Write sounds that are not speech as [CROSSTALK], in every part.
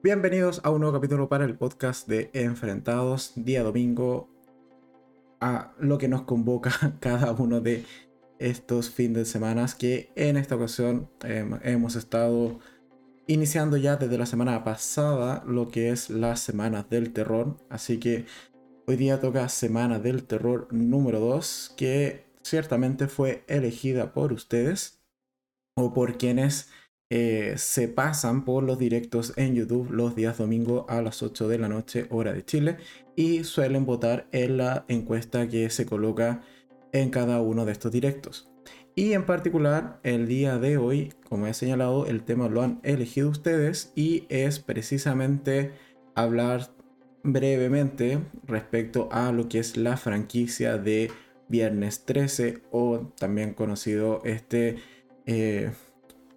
Bienvenidos a un nuevo capítulo para el podcast de Enfrentados, día domingo, a lo que nos convoca [LAUGHS] cada uno de estos fines de semana que en esta ocasión em, hemos estado iniciando ya desde la semana pasada lo que es la semana del terror. Así que hoy día toca semana del terror número 2 que ciertamente fue elegida por ustedes o por quienes eh, se pasan por los directos en YouTube los días domingo a las 8 de la noche hora de Chile y suelen votar en la encuesta que se coloca en cada uno de estos directos. Y en particular, el día de hoy, como he señalado, el tema lo han elegido ustedes y es precisamente hablar brevemente respecto a lo que es la franquicia de Viernes 13 o también conocido este eh,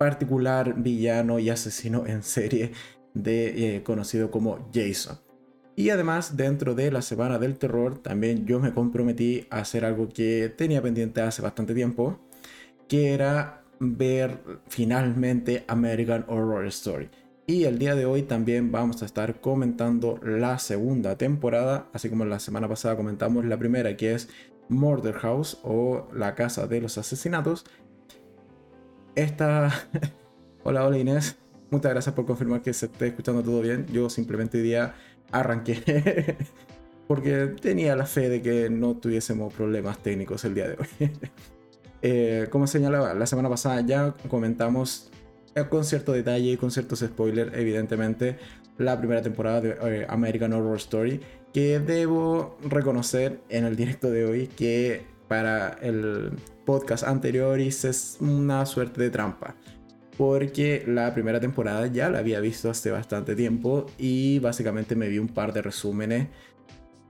particular villano y asesino en serie de, eh, conocido como Jason. Y además, dentro de la Semana del Terror, también yo me comprometí a hacer algo que tenía pendiente hace bastante tiempo, que era ver finalmente American Horror Story. Y el día de hoy también vamos a estar comentando la segunda temporada, así como la semana pasada comentamos la primera, que es Murder House o La Casa de los Asesinatos. Esta... [LAUGHS] hola, hola Inés. Muchas gracias por confirmar que se esté escuchando todo bien. Yo simplemente hoy día arranqué [LAUGHS] porque tenía la fe de que no tuviésemos problemas técnicos el día de hoy. [LAUGHS] Eh, como señalaba, la semana pasada ya comentamos eh, con cierto detalle y con ciertos spoilers, evidentemente, la primera temporada de eh, American Horror Story, que debo reconocer en el directo de hoy que para el podcast anterior hice una suerte de trampa porque la primera temporada ya la había visto hace bastante tiempo y básicamente me vi un par de resúmenes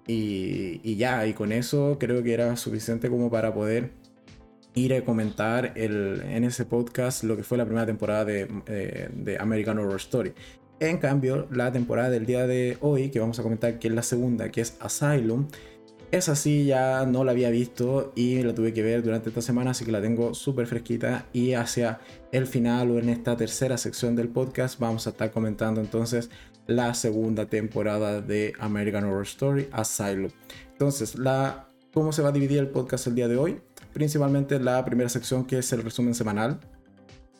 y, ya, y con eso creo que era suficiente como para poder ir a comentar el, en ese podcast lo que fue la primera temporada de, eh, de American Horror Story. En cambio, la temporada del día de hoy, que vamos a comentar que es la segunda, que es Asylum, esa sí ya no la había visto y la tuve que ver durante esta semana, así que la tengo súper fresquita y hacia el final o en esta tercera sección del podcast vamos a estar comentando entonces la segunda temporada de American Horror Story Asylum. Entonces, la, ¿cómo se va a dividir el podcast el día de hoy? Principalmente la primera sección que es el resumen semanal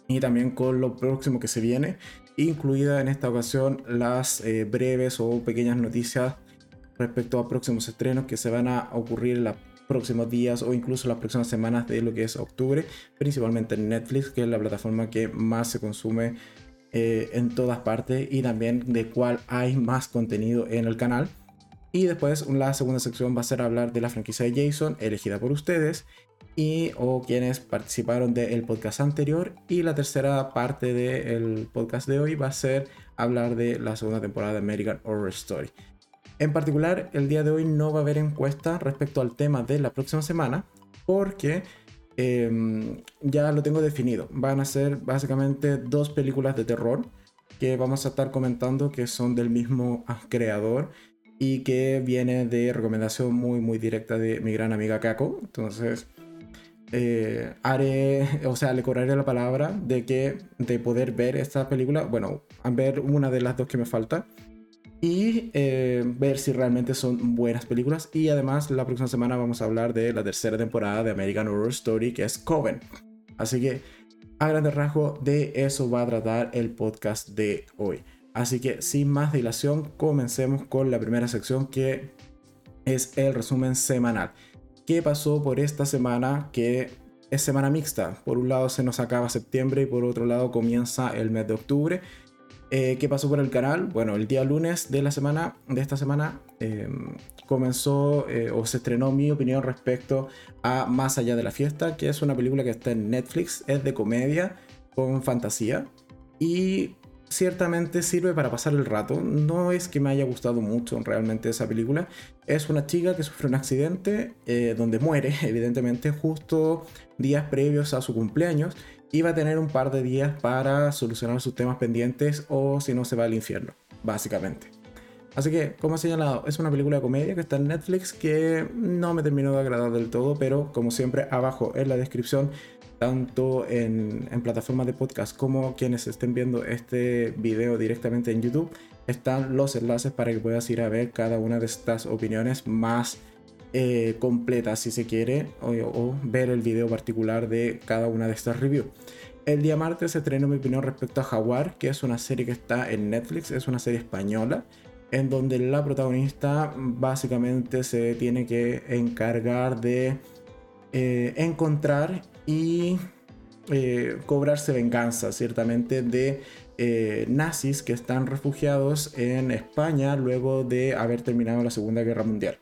y también con lo próximo que se viene, incluida en esta ocasión las eh, breves o pequeñas noticias respecto a próximos estrenos que se van a ocurrir en los próximos días o incluso las próximas semanas de lo que es octubre, principalmente en Netflix, que es la plataforma que más se consume eh, en todas partes y también de cuál hay más contenido en el canal. Y después la segunda sección va a ser hablar de la franquicia de Jason, elegida por ustedes y o quienes participaron del podcast anterior. Y la tercera parte del podcast de hoy va a ser hablar de la segunda temporada de American Horror Story. En particular, el día de hoy no va a haber encuesta respecto al tema de la próxima semana, porque em, ya lo tengo definido. Van a ser básicamente dos películas de terror que vamos a estar comentando que son del mismo creador y que viene de recomendación muy muy directa de mi gran amiga Kako. Entonces, eh, haré, o sea, le cobraré la palabra de que de poder ver esta película, bueno, ver una de las dos que me falta y eh, ver si realmente son buenas películas. Y además la próxima semana vamos a hablar de la tercera temporada de American Horror Story, que es Coven. Así que a grandes rasgos de eso va a tratar el podcast de hoy. Así que sin más dilación, comencemos con la primera sección que es el resumen semanal. ¿Qué pasó por esta semana que es semana mixta? Por un lado se nos acaba septiembre y por otro lado comienza el mes de octubre eh, ¿Qué pasó por el canal? Bueno, el día lunes de la semana, de esta semana, em, comenzó eh, o se estrenó mi opinión respecto a Más allá de la fiesta, que es una película que está en Netflix, es de comedia con fantasía y ciertamente sirve para pasar el rato. No es que me haya gustado mucho realmente esa película. Es una chica que sufre un accidente eh, donde muere, [LAUGHS] evidentemente, justo días previos a su cumpleaños y va a tener un par de días para solucionar sus temas pendientes o si no se va al infierno, básicamente. Así que, como he señalado, es una película de comedia que está en Netflix que no me terminó de agradar del todo, pero como siempre abajo en la descripción tanto en, en, plataformas de podcast como quienes estén viendo este video directamente en YouTube, están los enlaces para que puedas ir a ver cada una de estas opiniones más eh, completas si se quiere o, ver el video particular de cada una de estas reviews. El día martes se estrenó mi opinión respecto a Jaguar, que es una serie que está en Netflix, es una serie española, en donde la protagonista básicamente se tiene que encargar de eh, encontrar y eh, cobrarse venganza, ciertamente, de nazis que están refugiados en España luego de haber terminado la Segunda Guerra Mundial.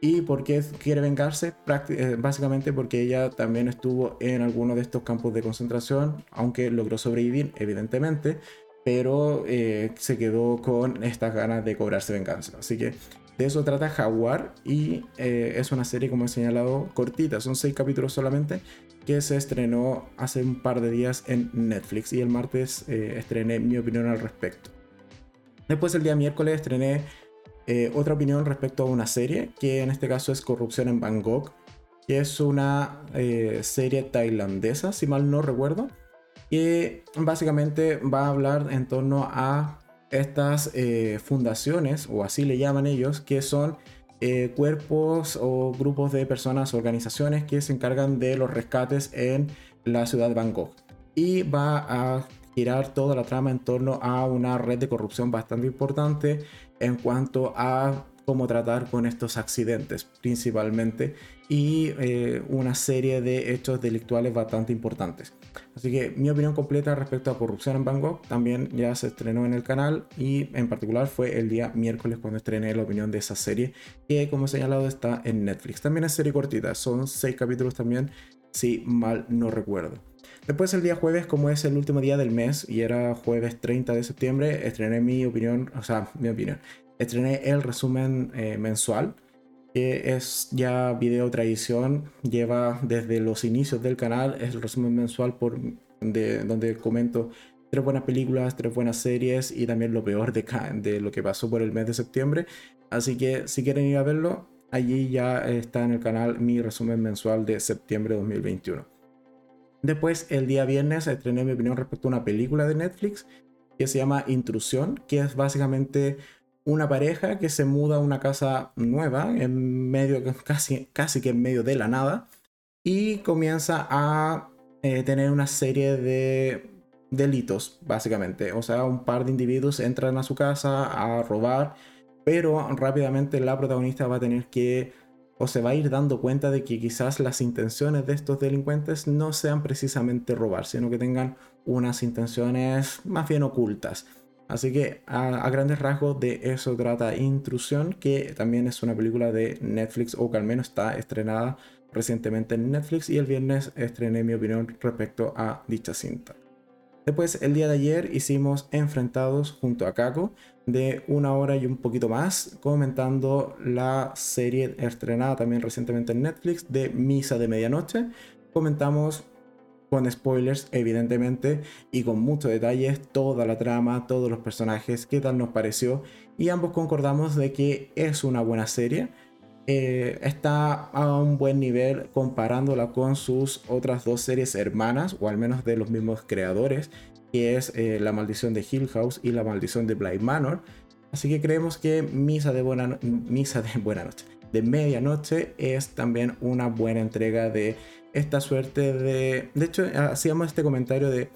¿Y por qué quiere vengarse? Eh, básicamente porque ella también estuvo en alguno de estos campos de concentración, aunque logró sobrevivir, evidentemente, pero eh, se quedó con estas ganas de cobrarse venganza. Así que de eso trata Jaguar y es una serie, como he señalado, cortita, son seis capítulos solamente, que se estrenó hace un par de días en Netflix y el martes eh, estrené mi opinión al respecto. Después el día miércoles estrené eh, otra opinión respecto a una serie, que en este caso es Corrupción en Bangkok, que es una eh, serie tailandesa, si mal no recuerdo, y básicamente va a hablar en torno a estas fundaciones, o así le llaman ellos, que son eh, cuerpos o grupos de personas, organizaciones que se encargan de los rescates en la ciudad de Bangkok. Y va a girar toda la trama en torno a una red de corrupción bastante importante en cuanto a cómo tratar con estos accidentes principalmente y eh, una serie de hechos delictuales bastante importantes. Así que mi opinión completa respecto a corrupción en Bangkok también ya se estrenó en el canal y en particular fue el día miércoles cuando estrené la opinión de esa serie que como he señalado está en Netflix. También es serie cortita, son seis capítulos también si mal no recuerdo. Después el día jueves, como es el último día del mes y era jueves 30 de septiembre, estrené mi opinión, o sea, mi opinión, estrené el resumen eh, mensual, que es ya video tradición, lleva desde los inicios del canal, es el resumen mensual por, de, donde comento tres buenas películas, tres buenas series y también lo peor de, de lo que pasó por el mes de septiembre. Así que si quieren ir a verlo, allí ya está en el canal mi resumen mensual de septiembre de 2021. Después, el día viernes, estrené mi opinión respecto a una película de Netflix que se llama Intrusión, que es básicamente una pareja que se muda a una casa nueva, en medio, [LAUGHS] casi, casi que en medio de la nada, y comienza a eh, tener una serie de delitos, básicamente. O sea, un par de individuos entran a su casa a robar, pero rápidamente la protagonista va a tener que, o se va a ir dando cuenta de que quizás las intenciones de estos delincuentes no sean precisamente robar, sino que tengan unas intenciones más bien ocultas. Así que a, grandes rasgos de eso trata Intrusión, que también es una película de Netflix o que al menos está estrenada recientemente en Netflix y el viernes estrené mi opinión respecto a dicha cinta. Después, el día de ayer hicimos Enfrentados junto a Kako de una hora y un poquito más, comentando la serie estrenada también recientemente en Netflix de Misa de Medianoche. Comentamos con spoilers evidentemente y con muchos detalles toda la trama, todos los personajes, qué tal nos pareció y ambos concordamos de que es una buena serie. Eh, está a un buen nivel comparándola con sus otras dos series hermanas o al menos de los mismos creadores que es eh, La maldición de Hill House y La maldición de Bly Manor. Así que creemos que Misa de Buena, Misa de buena Noche, de Medianoche es también una buena entrega de esta suerte de... De hecho, hacíamos este comentario de...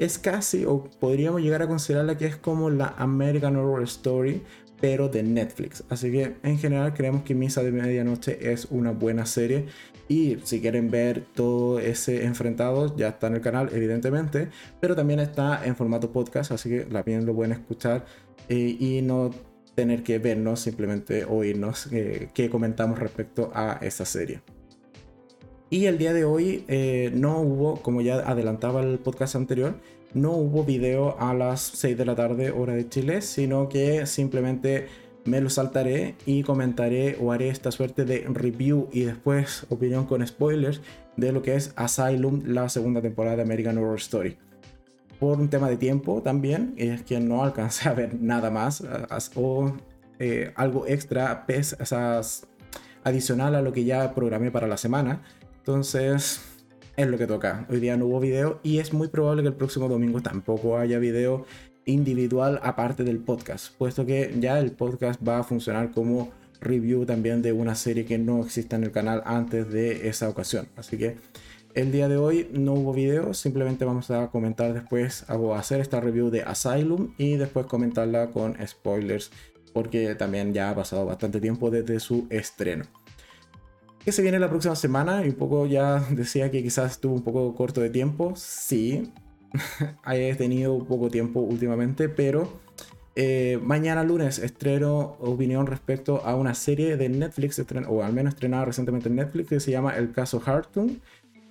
Es casi, o podríamos llegar a considerarla que es como la American Horror Story, pero de Netflix. Así que en general creemos que Misa de Medianoche es una buena serie. Y si quieren ver todo ese enfrentado, ya está en el canal, evidentemente. Pero también está en formato podcast, así que también lo pueden escuchar eh, y no tener que vernos, simplemente oírnos eh, qué comentamos respecto a esa serie. Y el día de hoy eh, no hubo, como ya adelantaba el podcast anterior, no hubo video a las 6 de la tarde hora de Chile, sino que simplemente me lo saltaré y comentaré o haré esta suerte de review y después opinión con spoilers de lo que es Asylum, la segunda temporada de American Horror Story. Por un tema de tiempo también, es que no alcancé a ver nada más o eh, algo extra, adicional a lo que ya programé para la semana. Entonces, es lo que toca. Hoy día no hubo video y es muy probable que el próximo domingo tampoco haya video individual aparte del podcast, puesto que ya el podcast va a funcionar como review también de una serie que no existe en el canal antes de esa ocasión. Así que el día de hoy no hubo video, simplemente vamos a comentar después, hago hacer esta review de Asylum y después comentarla con spoilers, porque también ya ha pasado bastante tiempo desde su estreno. ¿Qué se viene la próxima semana? Y un poco ya [LAUGHS] decía que quizás estuvo un poco corto de tiempo. Sí, [LAUGHS] he tenido poco tiempo últimamente, pero eh, mañana lunes estreno opinión respecto a una serie de Netflix, o al menos estrenada recientemente en Netflix, que se llama El caso Hartung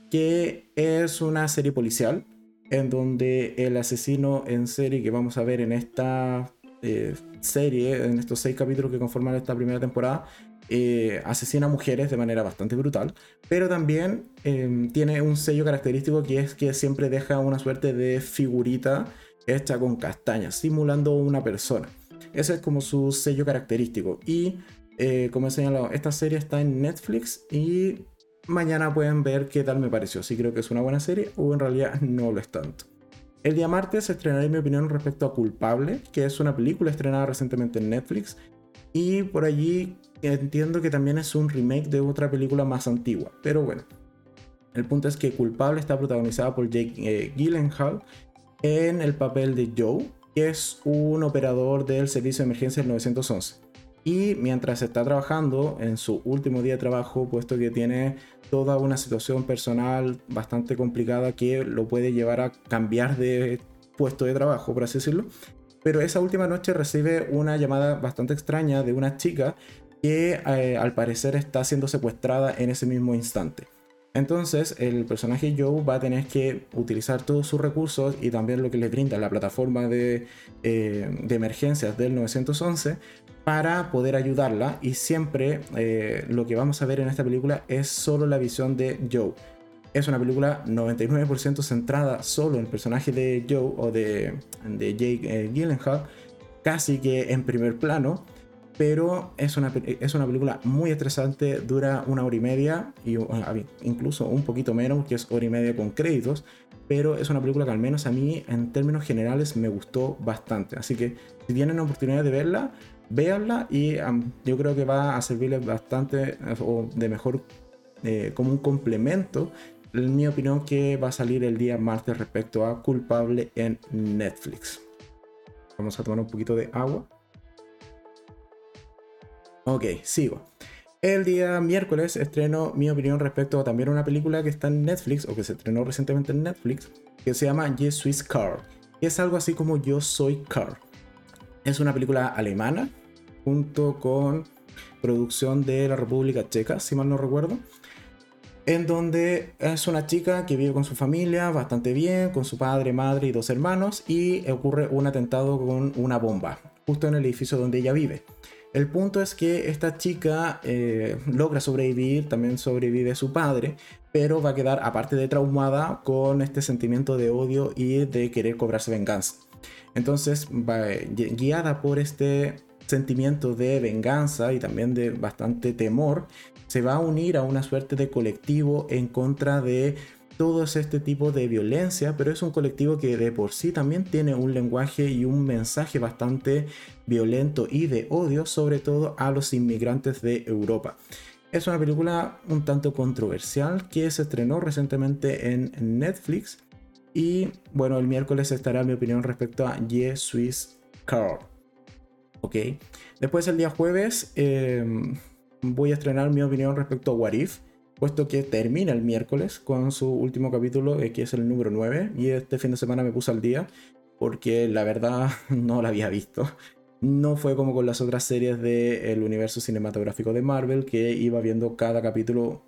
que es una serie policial en donde el asesino en serie que vamos a ver en esta eh, serie, en estos seis capítulos que conforman esta primera temporada, eh, asesina mujeres de manera bastante brutal, pero también em, tiene un sello característico que es que siempre deja una suerte de figurita hecha con castañas, simulando una persona. Ese es como su sello característico. Y eh, como he señalado, esta serie está en Netflix y mañana pueden ver qué tal me pareció, si creo que es una buena serie o en realidad no lo es tanto. El día martes estrenaré mi opinión respecto a Culpable, que es una película estrenada recientemente en Netflix. Y por allí entiendo que también es un remake de otra película más antigua. Pero bueno, el punto es que Culpable está protagonizada por Jake eh, Gyllenhaal en el papel de Joe, que es un operador del servicio de emergencia del 911 y mientras está trabajando en su último día de trabajo, puesto que tiene toda una situación personal bastante complicada que lo puede llevar a cambiar de puesto de trabajo, por así decirlo. Pero esa última noche recibe una llamada bastante extraña de una chica que eh, al parecer está siendo secuestrada en ese mismo instante. Entonces el personaje Joe va a tener que utilizar todos sus recursos y también lo que le brinda la plataforma de, eh, emergencias del 911 para poder ayudarla y siempre eh, lo que vamos a ver en esta película es solo la visión de Joe. Es una película 99% centrada solo en el personaje de Joe o de, Jake Gyllenhaal, casi que en primer plano, pero es una, es una película muy estresante, dura una hora y media, y incluso un poquito menos, que es hora y media con créditos, pero es una película que al menos a mí en términos generales me gustó bastante. Así que si tienen la oportunidad de verla, véanla y yo creo que va a servirles bastante o de mejor eh, como un complemento en mi opinión que va a salir el día martes respecto a culpable en Netflix vamos a tomar un poquito de agua ok sigo el día miércoles estreno mi opinión respecto a también una película que está en Netflix o que se estrenó recientemente en Netflix que se llama Yes Swiss Car es algo así como Yo Soy Car es una película alemana, junto con producción de la República Checa, si mal no recuerdo, en donde es una chica que vive con su familia bastante bien, con su padre, madre y dos hermanos, y ocurre un atentado con una bomba, justo en el edificio donde ella vive. El punto es que esta chica eh, logra sobrevivir, también sobrevive su padre, pero va a quedar, aparte de traumada, con este sentimiento de odio y de querer cobrarse venganza. Entonces, guiada por este sentimiento de venganza y también de bastante temor, se va a unir a una suerte de colectivo en contra de todo este tipo de violencia, pero es un colectivo que de por sí también tiene un lenguaje y un mensaje bastante violento y de odio, sobre todo a los inmigrantes de Europa. Es una película un tanto controversial que se estrenó recientemente en Netflix y bueno, el miércoles estará mi opinión respecto a Ye Swiss Car. Ok. Después el día jueves em, voy a estrenar mi opinión respecto a What If, puesto que termina el miércoles con su último capítulo, eh, que es el número 9. Y este fin de semana me puse al día, porque la verdad [LAUGHS] no la había visto. No fue como con las otras series del universo cinematográfico de Marvel, que iba viendo cada capítulo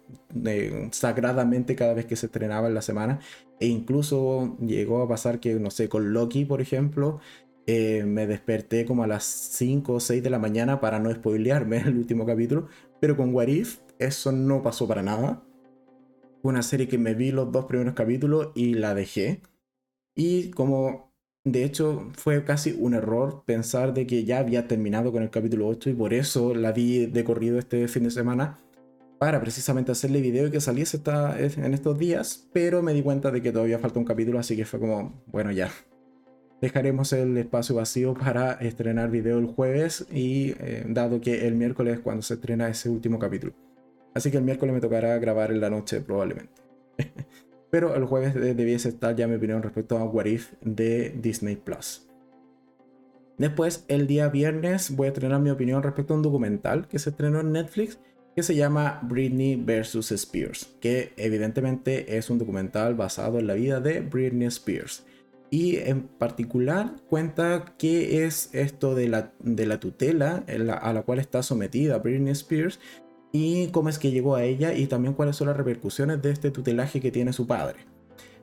eh, sagradamente cada vez que se estrenaba en la semana. E incluso llegó a pasar que, no sé, con Loki, por ejemplo, eh, me desperté como a las 5 o 6 de la mañana para no spoilearme [LAUGHS] el último capítulo. Pero con What If, eso no pasó para nada. Fue una serie que me vi los dos primeros capítulos y la dejé. Y como de hecho, fue casi un error pensar de que ya había terminado con el capítulo 8 y por eso la vi de corrido este fin de semana. para precisamente hacerle video y que saliese esta, en estos días, pero me di cuenta de que todavía falta un capítulo, así que fue como, bueno, ya. Dejaremos el espacio vacío para estrenar video el jueves y eh, dado que el miércoles es cuando se estrena ese último capítulo. Así que el miércoles me tocará grabar en la noche probablemente. [LAUGHS] pero el jueves debiese estar ya mi opinión respecto a What If de Disney Plus. Después, el día viernes, voy a estrenar mi opinión respecto a un documental que se estrenó en Netflix que se llama Britney vs. Spears, que evidentemente es un documental basado en la vida de Britney Spears. Y en particular cuenta qué es esto de la, de la tutela a la cual está sometida Britney Spears y cómo es que llegó a ella y también cuáles son las repercusiones de este tutelaje que tiene su padre.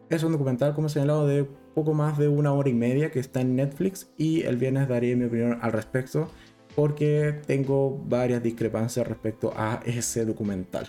Es un documental, como he señalado, de poco más de una hora y media que está en Netflix y el viernes daré mi opinión al respecto porque tengo varias discrepancias respecto a ese documental.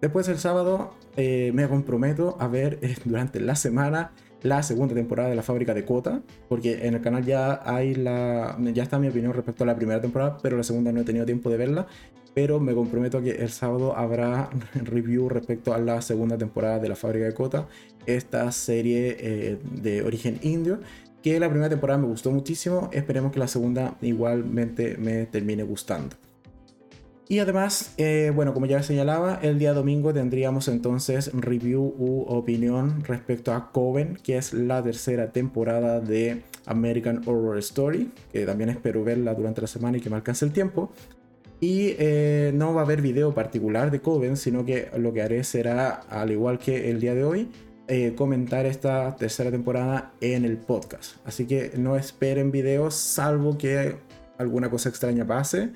Después el sábado eh, me comprometo a ver eh, durante la semana la segunda temporada de la fábrica de Cota, porque en el canal ya hay la ya está mi opinión respecto a la primera temporada, pero la segunda no he tenido tiempo de verla, pero me comprometo a que el sábado habrá [LAUGHS] review respecto a la segunda temporada de la fábrica de Cota, esta serie eh, de origen indio que la primera temporada me gustó muchísimo, esperemos que la segunda igualmente me termine gustando. Y además, eh, bueno, como ya señalaba, el día domingo tendríamos entonces review u opinión respecto a Coven, que es la tercera temporada de American Horror Story, que también espero verla durante la semana y que me alcance el tiempo. Y eh, no va a haber video particular de Coven, sino que lo que haré será, al igual que el día de hoy, eh, comentar esta tercera temporada en el podcast. Así que no esperen videos salvo que alguna cosa extraña pase,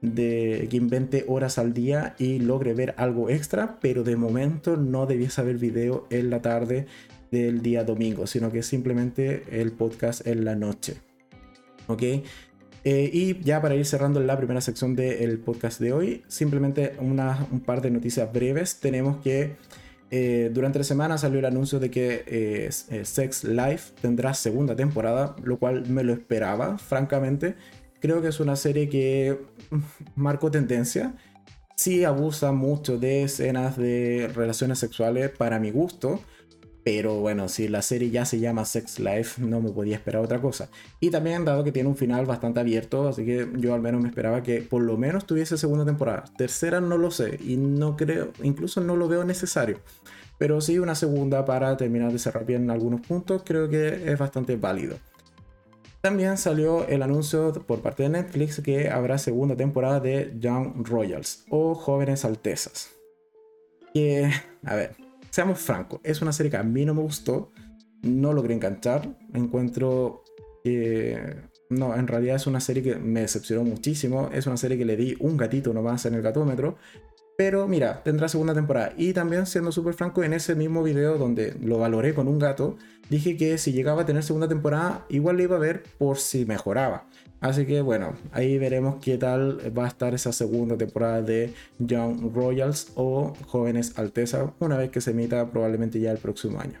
de que invente horas al día y logre ver algo extra, pero de momento no debiese haber video en la tarde del día domingo, sino que simplemente el podcast en la noche. ¿Ok? Eh, y ya para ir cerrando la primera sección del podcast de hoy, simplemente una, un par de noticias breves. Tenemos que eh, durante la semana salió el anuncio de que eh, eh, Sex Life tendrá segunda temporada, lo cual me lo esperaba, francamente. Creo que es una serie que mm, marcó tendencia. Sí abusa mucho de escenas de relaciones sexuales para mi gusto, pero bueno, si la serie ya se llama Sex Life, no me podía esperar otra cosa. Y también dado que tiene un final bastante abierto, así que yo al menos me esperaba que por lo menos tuviese segunda temporada. Tercera no lo sé y no creo, incluso no lo veo necesario. Pero sí una segunda para terminar de cerrar bien algunos puntos, creo que es bastante válido. También salió el anuncio por parte de Netflix que habrá segunda temporada de Young Royals o Jóvenes Altezas. Que, a ver, seamos francos, es una serie que a mí no me gustó, no logré enganchar, encuentro que... No, en realidad es una serie que me decepcionó muchísimo, es una serie que le di un gatito nomás en el gatómetro, pero mira, tendrá segunda temporada. Y también, siendo súper franco, en ese mismo video donde lo valoré con un gato, dije que si llegaba a tener segunda temporada, igual le iba a ver por si mejoraba. Así que bueno, ahí veremos qué tal va a estar esa segunda temporada de Young Royals o Jóvenes Alteza, una vez que se emita probablemente ya el próximo año.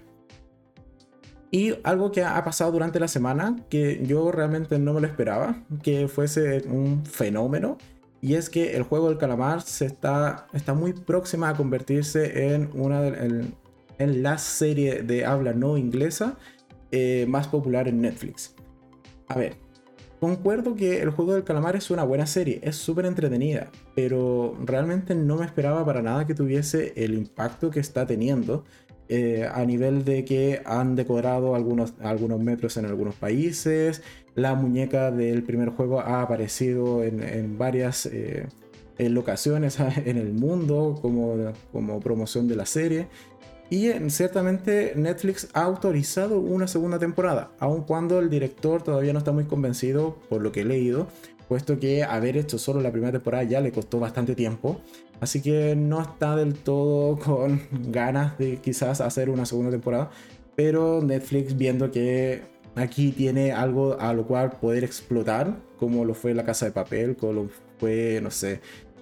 Y algo que ha pasado durante la semana, que yo realmente no me lo esperaba, que fuese un fenómeno, y es que el juego del calamar se está, está muy próxima a convertirse en una en, la serie de habla no inglesa eh, más popular en Netflix. A ver, Concuerdo que el juego del calamar es una buena serie, es súper entretenida, pero realmente no me esperaba para nada que tuviese el impacto que está teniendo eh, a nivel de que han decorado algunos, algunos metros en algunos países, la muñeca del primer juego ha aparecido en, varias eh, locaciones [LAUGHS] en el mundo como, como promoción de la serie. Y ciertamente Netflix ha autorizado una segunda temporada, aun cuando el director todavía no está muy convencido, por lo que he leído, puesto que haber hecho solo la primera temporada ya le costó bastante tiempo. Así que no está del todo [LAUGHS] con ganas de quizás hacer una segunda temporada. Pero Netflix viendo que aquí tiene algo a lo cual poder explotar, como lo fue La Casa de Papel, como lo fue, no sé,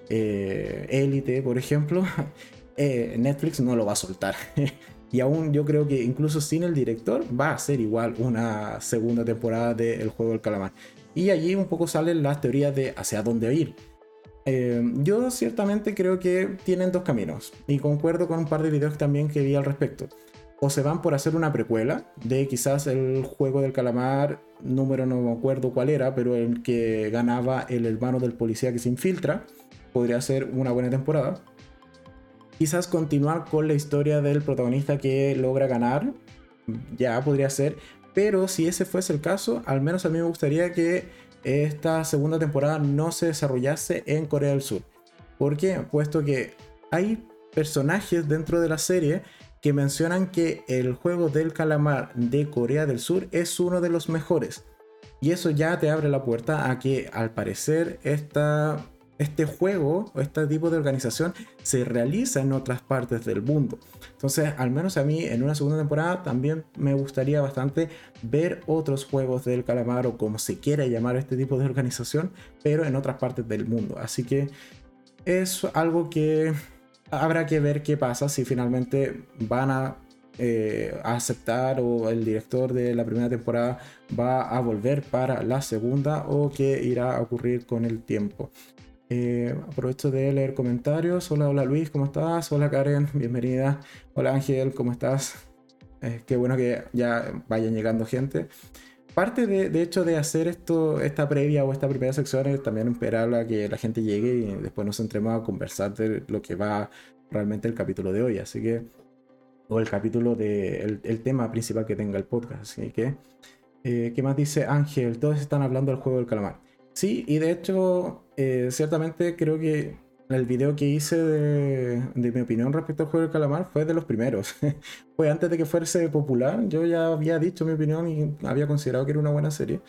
Élite, eh, por ejemplo, [LAUGHS] Eh, Netflix no lo va a soltar. [LAUGHS] y aún yo creo que incluso sin el director va a ser igual una segunda temporada del juego del calamar. Y allí un poco salen las teorías de hacia dónde ir. Eh, yo ciertamente creo que tienen dos caminos y concuerdo con un par de videos también que vi al respecto. O se van por hacer una precuela de quizás el juego del calamar, número no me acuerdo cuál era, pero el que ganaba el hermano del policía que se infiltra. Podría ser una buena temporada. Quizás continuar con la historia del protagonista que logra ganar. Ya podría ser. Pero si ese fuese el caso, al menos a mí me gustaría que esta segunda temporada no se desarrollase en Corea del Sur. ¿Por qué? Puesto que hay personajes dentro de la serie que mencionan que el juego del calamar de Corea del Sur es uno de los mejores. Y eso ya te abre la puerta a que al parecer esta este juego o este tipo de organización se realiza en otras partes del mundo. Entonces, al menos a mí en una segunda temporada también me gustaría bastante ver otros juegos del calamar o como se quiera llamar este tipo de organización, pero en otras partes del mundo. Así que es algo que habrá que ver qué pasa si finalmente van a eh, aceptar o el director de la primera temporada va a volver para la segunda o qué irá a ocurrir con el tiempo. Eh, aprovecho de leer comentarios. Hola, hola Luis, ¿cómo estás? Hola Karen, bienvenida. Hola Ángel, ¿cómo estás? Eh, qué bueno que ya vayan llegando gente. Parte de, de, hecho de hacer esto, esta previa o esta primera sección es también esperar a que la gente llegue y después nos entremos a conversar de lo que va realmente el capítulo de hoy. Así que, o el capítulo de el, el tema principal que tenga el podcast. Así que, eh, ¿qué más dice Ángel? Todos están hablando del juego del calamar. Sí, y de hecho, eh, ciertamente creo que el video que hice de, mi opinión respecto al juego del calamar fue de los primeros. [LAUGHS] fue antes de que fuese popular. Yo ya había dicho mi opinión y había considerado que era una buena serie.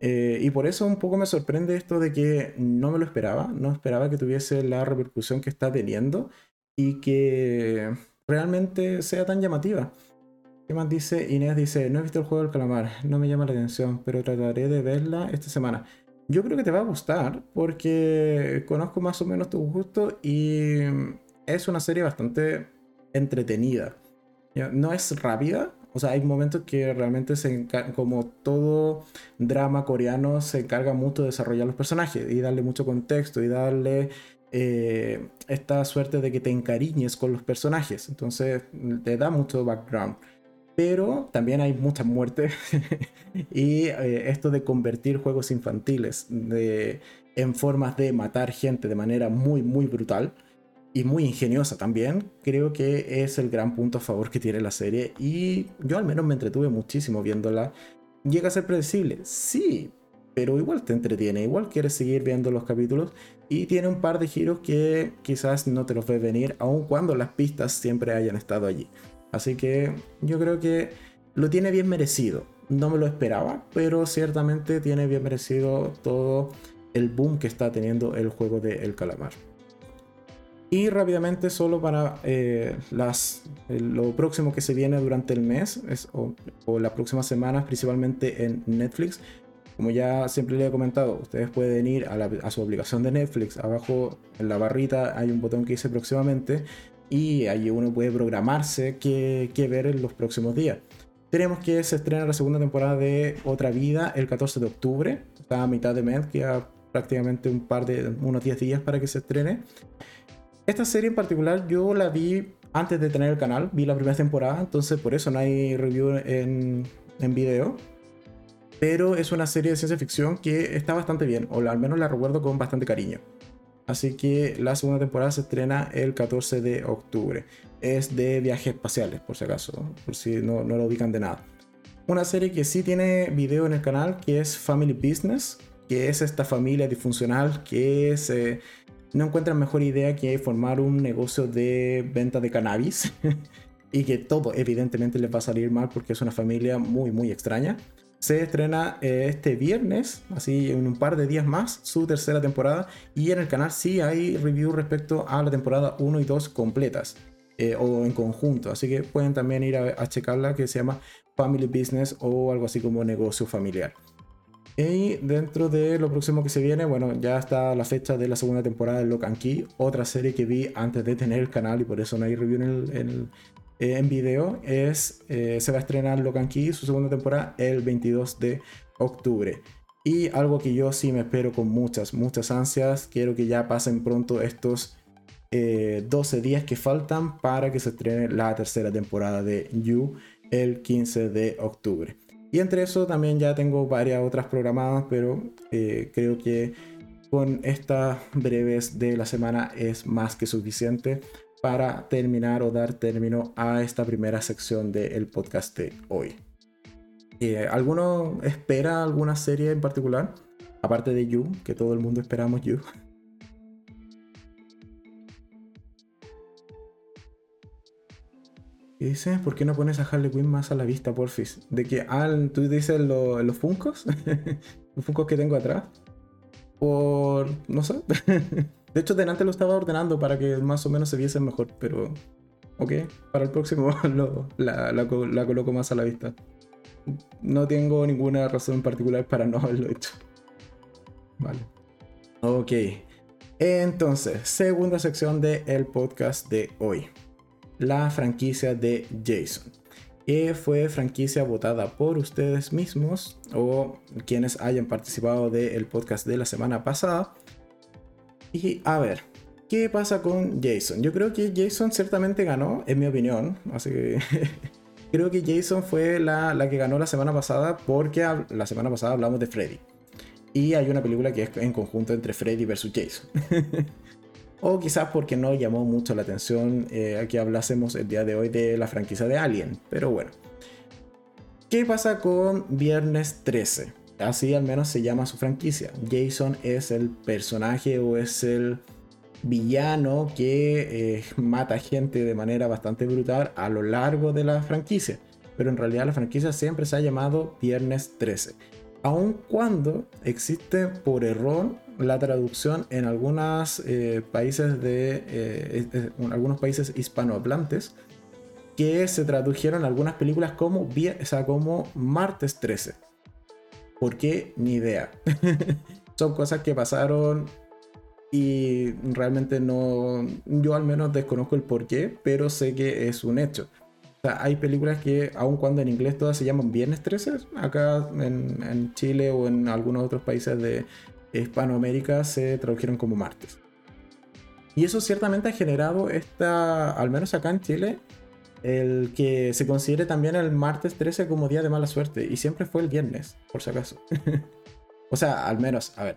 Eh, y por eso un poco me sorprende esto de que no me lo esperaba. No esperaba que tuviese la repercusión que está teniendo y que realmente sea tan llamativa. ¿Qué más dice? Inés dice, no he visto el juego del calamar, no me llama la atención, pero trataré de verla esta semana. Yo creo que te va a gustar porque conozco más o menos tu gusto y es una serie bastante entretenida. No es rápida, o sea, hay momentos que realmente se como todo drama coreano se encarga mucho de desarrollar los personajes y darle mucho contexto y darle eh, esta suerte de que te encariñes con los personajes. Entonces te da mucho background pero también hay muchas muertes [LAUGHS] y eh, esto de convertir juegos infantiles en formas de matar gente de manera muy muy brutal y muy ingeniosa también, creo que es el gran punto a favor que tiene la serie y yo al menos me entretuve muchísimo viéndola. ¿Llega a ser predecible? Sí, pero igual te entretiene, igual quieres seguir viendo los capítulos y tiene un par de giros que quizás no te los ves venir, aun cuando las pistas siempre hayan estado allí. Así que yo creo que lo tiene bien merecido. No me lo esperaba, pero ciertamente tiene bien merecido todo el boom que está teniendo el juego de El Calamar. Y rápidamente, solo para eh, las, lo próximo que se viene durante el mes, o, las próximas semanas, principalmente en Netflix. Como ya siempre les he comentado, ustedes pueden ir a, a, su aplicación de Netflix. Abajo en la barrita hay un botón que dice próximamente y ahí uno puede programarse qué, ver en los próximos días. Tenemos que se estrena la segunda temporada de Otra Vida el 14 de octubre, está a mitad de mes, queda prácticamente un par de unos 10 días para que se estrene. Esta serie en particular yo la vi antes de tener el canal, vi la primera temporada, entonces por eso no hay review en, en video. Pero es una serie de ciencia ficción que está bastante bien, o al menos la recuerdo con bastante cariño. Así que la segunda temporada se estrena el 14 de octubre. Es de viajes espaciales, por si acaso, por si no, lo ubican de nada. Una serie que sí tiene video en el canal, que es Family Business, que es esta familia disfuncional que se, no encuentran mejor idea que formar un negocio de venta de cannabis. [LAUGHS] y que todo evidentemente les va a salir mal porque es una familia muy muy extraña se estrena eh, este viernes, así en un par de días más, su tercera temporada. Y en el canal sí hay review respecto a la temporada 1 y 2 completas. Eh, o en conjunto. Así que pueden también ir a, checarla que se llama Family Business o algo así como negocio familiar. Y dentro de lo próximo que se viene, bueno, ya está la fecha de la segunda temporada de Lock and Key, otra serie que vi antes de tener el canal y por eso no hay review en el, eh, en video es, eh, se va a estrenar Locan Key, su segunda temporada, el 22 de octubre. Y algo que yo sí me espero con muchas, muchas ansias, quiero que ya pasen pronto estos 12 eh, días que faltan para que se estrene la tercera temporada de You el 15 de octubre. Y entre eso también ya tengo varias otras programadas, pero eh, creo que con estas breves de la semana es más que suficiente para terminar o dar término a esta primera sección del podcast de hoy. Eh, ¿Alguno espera alguna serie en particular? Aparte de You, que todo el mundo esperamos You. [LAUGHS] ¿Qué dice? ¿Por qué no pones a Harley Quinn más a la vista, porfis? De que, ah, tú dices los funcos, [LAUGHS] los funcos que tengo atrás. Por, no sé. [LAUGHS] De hecho, delante lo estaba ordenando para que más o menos se viese mejor, pero, ok, para el próximo [LAUGHS] la, la coloco más a la vista. No tengo ninguna razón particular para no haberlo hecho. Vale. Ok. Entonces, segunda sección del podcast de hoy. La franquicia de Jason. Que fue franquicia votada por ustedes mismos o quienes hayan participado del podcast de la semana pasada. Y a ver, ¿qué pasa con Jason? Yo creo que Jason ciertamente ganó, en mi opinión. Así que [LAUGHS] creo que Jason fue la, que ganó la semana pasada porque la semana pasada hablamos de Freddy. Y hay una película que es en conjunto entre Freddy versus Jason. [LAUGHS] o quizás porque no llamó mucho la atención eh, a que hablásemos el día de hoy de la franquicia de Alien. Pero bueno. ¿Qué pasa con Viernes 13? Así al menos se llama su franquicia. Jason es el personaje o es el villano que eh, mata gente de manera bastante brutal a lo largo de la franquicia. Pero en realidad la franquicia siempre se ha llamado Viernes 13. Aun cuando existe por error la traducción en algunos eh, países de eh, algunos países hispanohablantes que se tradujeron algunas películas como, o como martes 13. ¿Por qué? Ni idea. [LAUGHS] Son cosas que pasaron y realmente no, yo al menos desconozco el por qué, pero sé que es un hecho. O sea, hay películas que, aun cuando en inglés todas se llaman Viernes 13, acá en, en Chile o en algunos otros países de Hispanoamérica se tradujeron como martes. Y eso ciertamente ha generado esta, al menos acá en Chile, el que se considere también el martes 13 como día de mala suerte. Y siempre fue el viernes, por si acaso. [LAUGHS] o sea, al menos, a ver,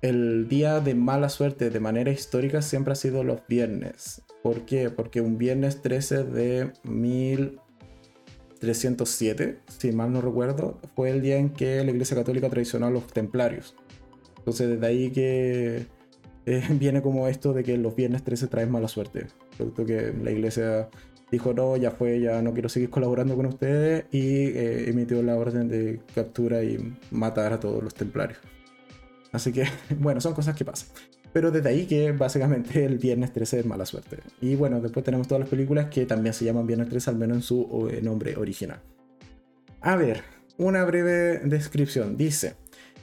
el día de mala suerte de manera histórica siempre ha sido los viernes. ¿Por qué? Porque un viernes 13 de 1307, si mal no recuerdo, fue el día en que la Iglesia Católica traicionó a los templarios. Entonces desde ahí que eh, [LAUGHS] viene como esto de que los viernes 13 traen mala suerte. Producto que la Iglesia dijo no, ya fue, ya no quiero seguir colaborando con ustedes y eh, emitió la orden de captura y matar a todos los templarios. Así que, [LAUGHS] bueno, son cosas que pasan. Pero desde ahí que básicamente el viernes 13 es mala suerte. Y bueno, después tenemos todas las películas que también se llaman viernes 13, al menos en su eh, nombre original. A ver, una breve descripción. Dice,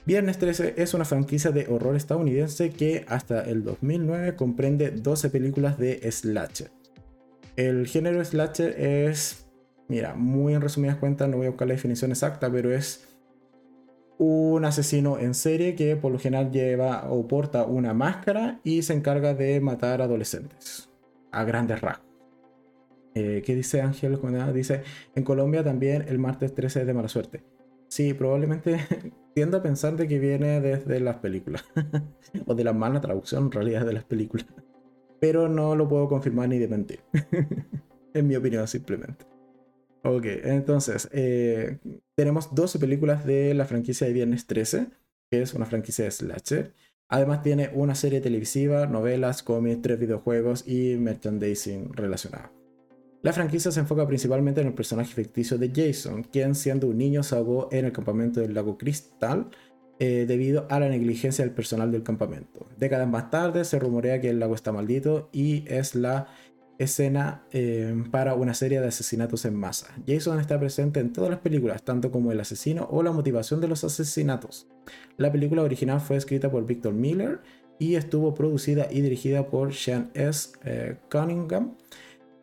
Viernes 13 es una franquicia de horror estadounidense que hasta el 2009 comprende 12 películas de slasher. El género slasher es, mira, muy en resumidas cuentas, no voy a buscar la definición exacta, pero es un asesino en serie que por lo general lleva o porta una máscara y se encarga de matar adolescentes a grandes rasgos. Eh, ¿Qué dice Ángel? Dice, en Colombia también el martes 13 es de mala suerte. Sí, probablemente [LAUGHS] tiendo a pensar de que viene desde las películas. [LAUGHS] o de la mala traducción en realidad de las películas. Pero no lo puedo confirmar ni mentir. [LAUGHS] en mi opinión simplemente. Ok, entonces, eh, tenemos 12 películas de la franquicia de Viernes 13, que es una franquicia de slasher. Además tiene una serie televisiva, novelas, cómics, tres videojuegos y merchandising relacionado. La franquicia se enfoca principalmente en el personaje ficticio de Jason, quien siendo un niño se ahogó en el campamento del lago Cristal eh, debido a la negligencia del personal del campamento. Décadas más tarde se rumorea que el lago está maldito y es la escena eh, para una serie de asesinatos en masa. Jason está presente en todas las películas, tanto como el asesino o la motivación de los asesinatos. La película original fue escrita por Victor Miller y estuvo producida y dirigida por Sean S. Eh, Cunningham.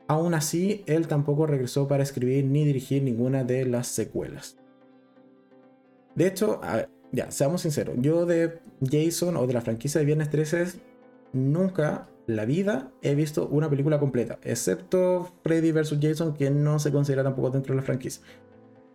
Aún así, él tampoco regresó para escribir ni dirigir ninguna de las secuelas. De hecho, ya, seamos sinceros, yo de Jason o de la franquicia de Viernes 13 nunca la vida he visto una película completa, excepto Freddy vs. Jason, que no se considera tampoco dentro de la franquicia.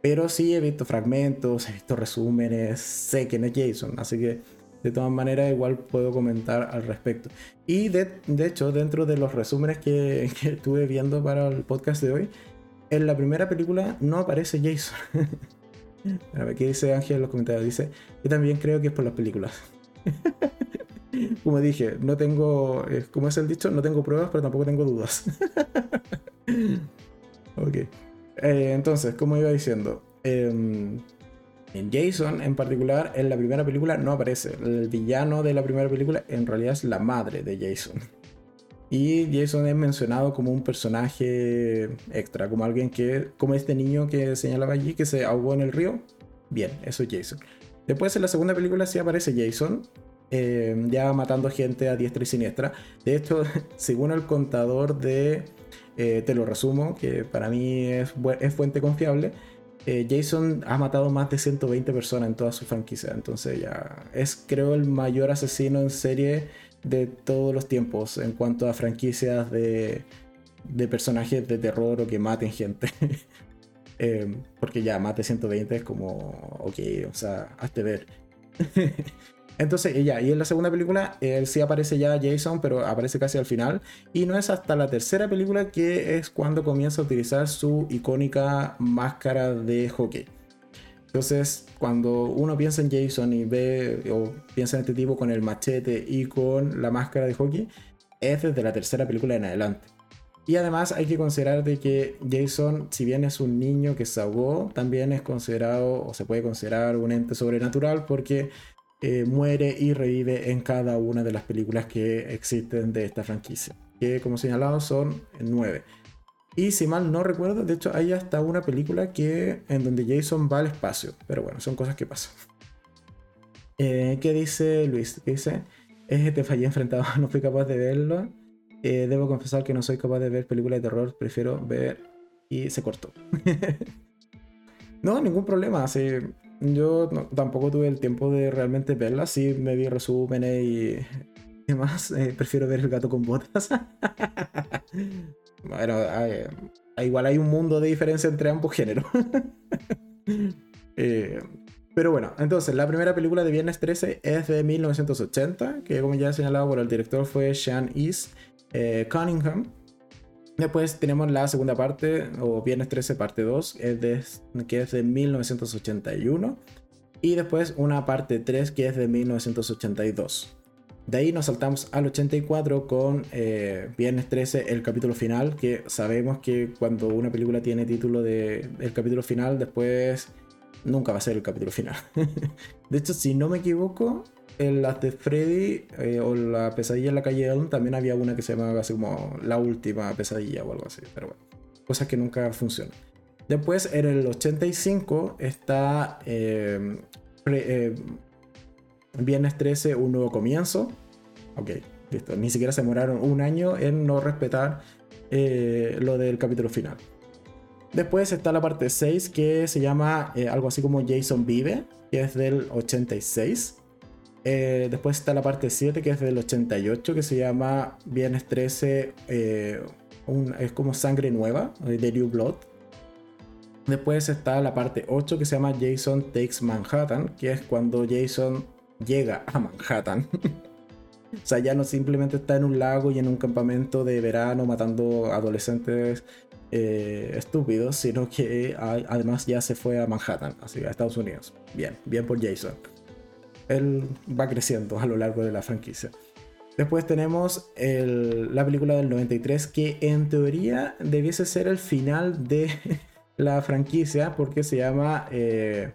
Pero sí he visto fragmentos, he visto resúmenes, sé quién es Jason, así que de todas maneras igual puedo comentar al respecto. Y de, hecho, dentro de los resúmenes [LAUGHS] que, estuve viendo para el podcast de hoy, en la primera película no aparece Jason. [LAUGHS] A ver qué dice Ángel en los comentarios. Dice, yo también creo que es por las películas. [LAUGHS] como dije, no tengo, eh, como es el dicho, no tengo pruebas, pero tampoco tengo dudas. [LAUGHS] ok. Eh, entonces, como iba diciendo, em, en Jason en particular, en la primera película no aparece. El villano de la primera película en realidad es la madre de Jason. Y Jason es mencionado como un personaje extra, como alguien que, como este niño que señalaba allí, que se ahogó en el río. Bien, eso es Jason. Después en la segunda película sí aparece Jason, eh, ya matando gente a diestra y siniestra. De hecho, [LAUGHS] según el contador de, eh, te lo resumo, que para mí es, fuente confiable, eh, Jason ha matado más de 120 personas en toda su franquicia. Entonces ya es creo el mayor asesino en serie de todos los tiempos en cuanto a franquicias de, de personajes de terror o que maten gente. [LAUGHS] porque ya mate 120 es como, ok, o sea, hazte ver. [LAUGHS] Entonces, ya, y en la segunda película, él sí aparece ya Jason, pero aparece casi al final. Y no es hasta la tercera película que es cuando comienza a utilizar su icónica máscara de hockey. Entonces, cuando uno piensa en Jason y ve o piensa en este tipo con el machete y con la máscara de hockey, es desde la tercera película en adelante. Y además hay que considerar de que Jason, si bien es un niño que se ahogó, también es considerado o se puede considerar un ente sobrenatural porque eh, muere y revive en cada una de las películas que existen de esta franquicia, que como señalado son nueve. Y si mal no recuerdo, de hecho hay hasta una película que en donde Jason va al espacio, pero bueno, son cosas que pasan. Eh, ¿Qué dice Luis? ¿Qué dice? Es te fallé enfrentado, [LAUGHS] no fui capaz de verlo. Eh, debo confesar que no soy capaz de ver películas de terror, prefiero ver y se cortó. [LAUGHS] no, ningún problema. Así, yo tampoco tuve el tiempo de realmente verla, sí me vi resúmenes y demás. Eh, prefiero ver el gato con botas. [LAUGHS] bueno, igual hay un mundo de diferencia entre ambos géneros. [LAUGHS] Eh, pero bueno, entonces la primera película de Viernes 13 es de 1980, que como ya he señalado por el director fue Sean East eh, Cunningham. Después tenemos la segunda parte, o Viernes 13, parte 2, que es de 1981. Y después una parte 3 que es de 1982. De ahí nos saltamos al 84 con eh, Viernes 13, el capítulo final, que sabemos que cuando una película tiene título de el capítulo final, después nunca va a ser el capítulo final. [LAUGHS] de hecho, si no me equivoco, en las de Freddy eh, o la pesadilla en la calle Elm también había una que se llamaba así como la última pesadilla o algo así, pero bueno, cosas que nunca funcionan. Después en el 85 está eh, Viernes 13, un nuevo comienzo. Ok, listo. Ni siquiera se demoraron un año en no respetar lo del capítulo final. Después está la parte 6 que se llama algo así como Jason Vive, que es del 86. Eh, después está la parte 7 que es del 88 que se llama Viernes 13, eh, es como Sangre Nueva, de New Blood. Después está la parte 8 que se llama Jason Takes Manhattan, que es cuando Jason llega a Manhattan. [LAUGHS] o sea, ya no simplemente está en un lago y en un campamento de verano matando adolescentes eh, estúpidos, sino que además ya se fue a Manhattan, así a Estados Unidos. Bien, bien por Jason él va creciendo a lo largo de la franquicia. Después tenemos la película del 93 que en teoría debiese ser el final de [LAUGHS] la franquicia porque se llama eh,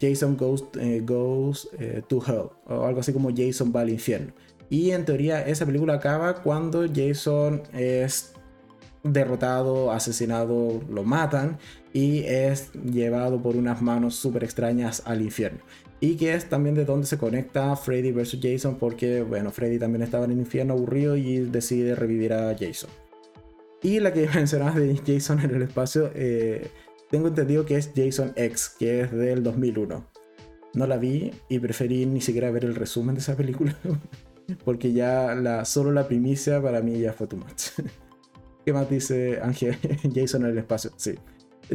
Jason Goes, goes to Hell o algo así como Jason va al infierno. Y en teoría esa película acaba cuando Jason es derrotado, asesinado, lo matan y es llevado por unas manos súper extrañas al infierno. Y que es también de donde se conecta Freddy vs. Jason, porque, bueno, Freddy también estaba en el infierno aburrido y decide revivir a Jason. Y la que [LAUGHS] mencionabas de Jason en el espacio, eh, tengo entendido que es Jason X, que es del 2001. no la vi y preferí ni siquiera ver el resumen de esa película. [LAUGHS] Porque ya la, solo la primicia para mí ya fue too much. [LAUGHS] ¿Qué más dice Ángel? [LAUGHS] Jason en el espacio. Sí.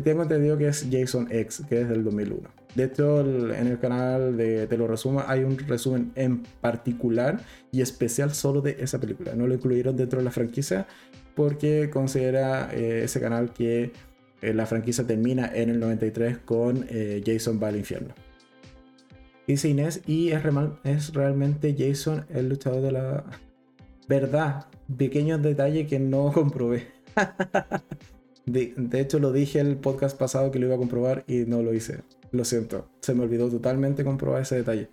Tengo entendido que es Jason X, que es del 2001. De hecho, en el canal de Te lo resumo hay un resumen en particular y especial solo de esa película. No lo incluyeron dentro de la franquicia porque considera eh, ese canal que eh, la franquicia termina en el 93 con eh, Jason va al infierno. Dice Inés, y es, realmente Jason el luchador de la verdad. Pequeños detalles que no [LAUGHS] comprobé. de, hecho, lo dije el podcast pasado que lo iba a comprobar y no lo hice. Lo siento, se me olvidó totalmente comprobar ese detalle.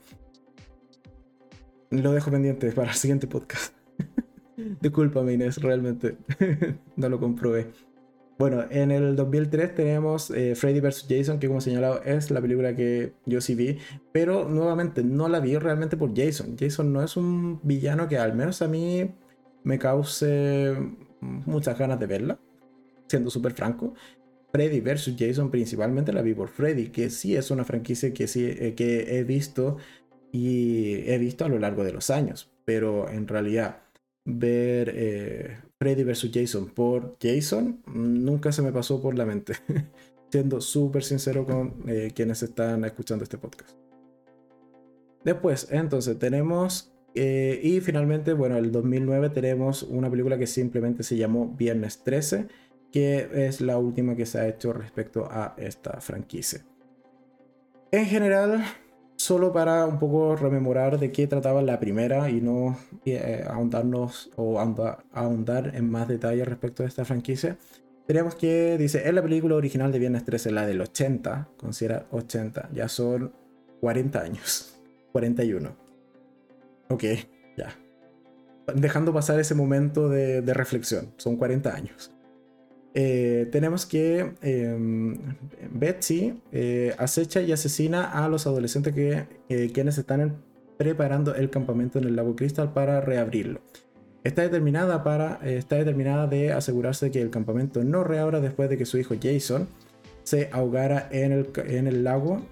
Lo dejo pendiente para el siguiente podcast. [LAUGHS] Disculpame, Inés, realmente [LAUGHS] no lo comprobé. Bueno, en el 2003 tenemos eh, Freddy vs. Jason, que como señalado es la película que yo sí vi, pero nuevamente no la vi realmente por Jason. Jason no es un villano que al menos a mí me cause muchas ganas de verla, siendo súper franco. Freddy vs. Jason principalmente la vi por Freddy, que sí es una franquicia que sí eh, que he visto y he visto a lo largo de los años, pero en realidad ver eh, Freddy vs. Jason por Jason nunca se me pasó por la mente. [LAUGHS] Siendo súper sincero con eh, quienes están escuchando este podcast. Después, entonces, tenemos. Eh, y finalmente, bueno, el 2009 tenemos una película que simplemente se llamó Viernes 13, que es la última que se ha hecho respecto a esta franquicia. En general, solo para un poco rememorar de qué trataba la primera y no eh, ahondarnos o ahondar en más detalle respecto a esta franquicia. Tenemos que, dice, es la película original de Viernes 13, la del 80, considera 80, ya son 40 años, [LAUGHS] 41. Ok, ya. Dejando pasar ese momento de, de reflexión, son 40 años. Eh, tenemos que em, Betsy eh, acecha y asesina a los adolescentes que, eh, quienes están preparando el campamento en el lago Crystal para reabrirlo. Está determinada, para, está determinada de asegurarse que el campamento no reabra después de que su hijo Jason se ahogara en el, en el lago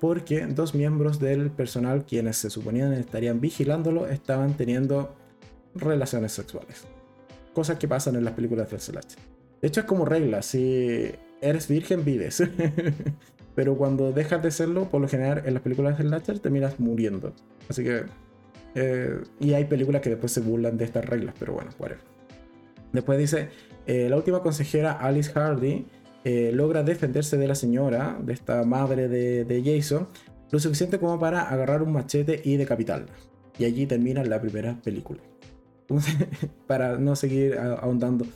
porque dos miembros del personal quienes se suponían estarían vigilándolo estaban teniendo relaciones sexuales. Cosas que pasan en las películas de Slash. De hecho, es como regla: si eres virgen, vives. [LAUGHS] pero cuando dejas de serlo, por lo general en las películas de Slasher terminas muriendo. Así que. Eh, y hay películas que después se burlan de estas reglas, pero bueno, whatever. Después dice: eh, La última consejera, Alice Hardy, eh, logra defenderse de la señora, de esta madre de, de Jason, lo suficiente como para agarrar un machete y decapitarla. Y allí termina la primera película. [LAUGHS] para no seguir ahondando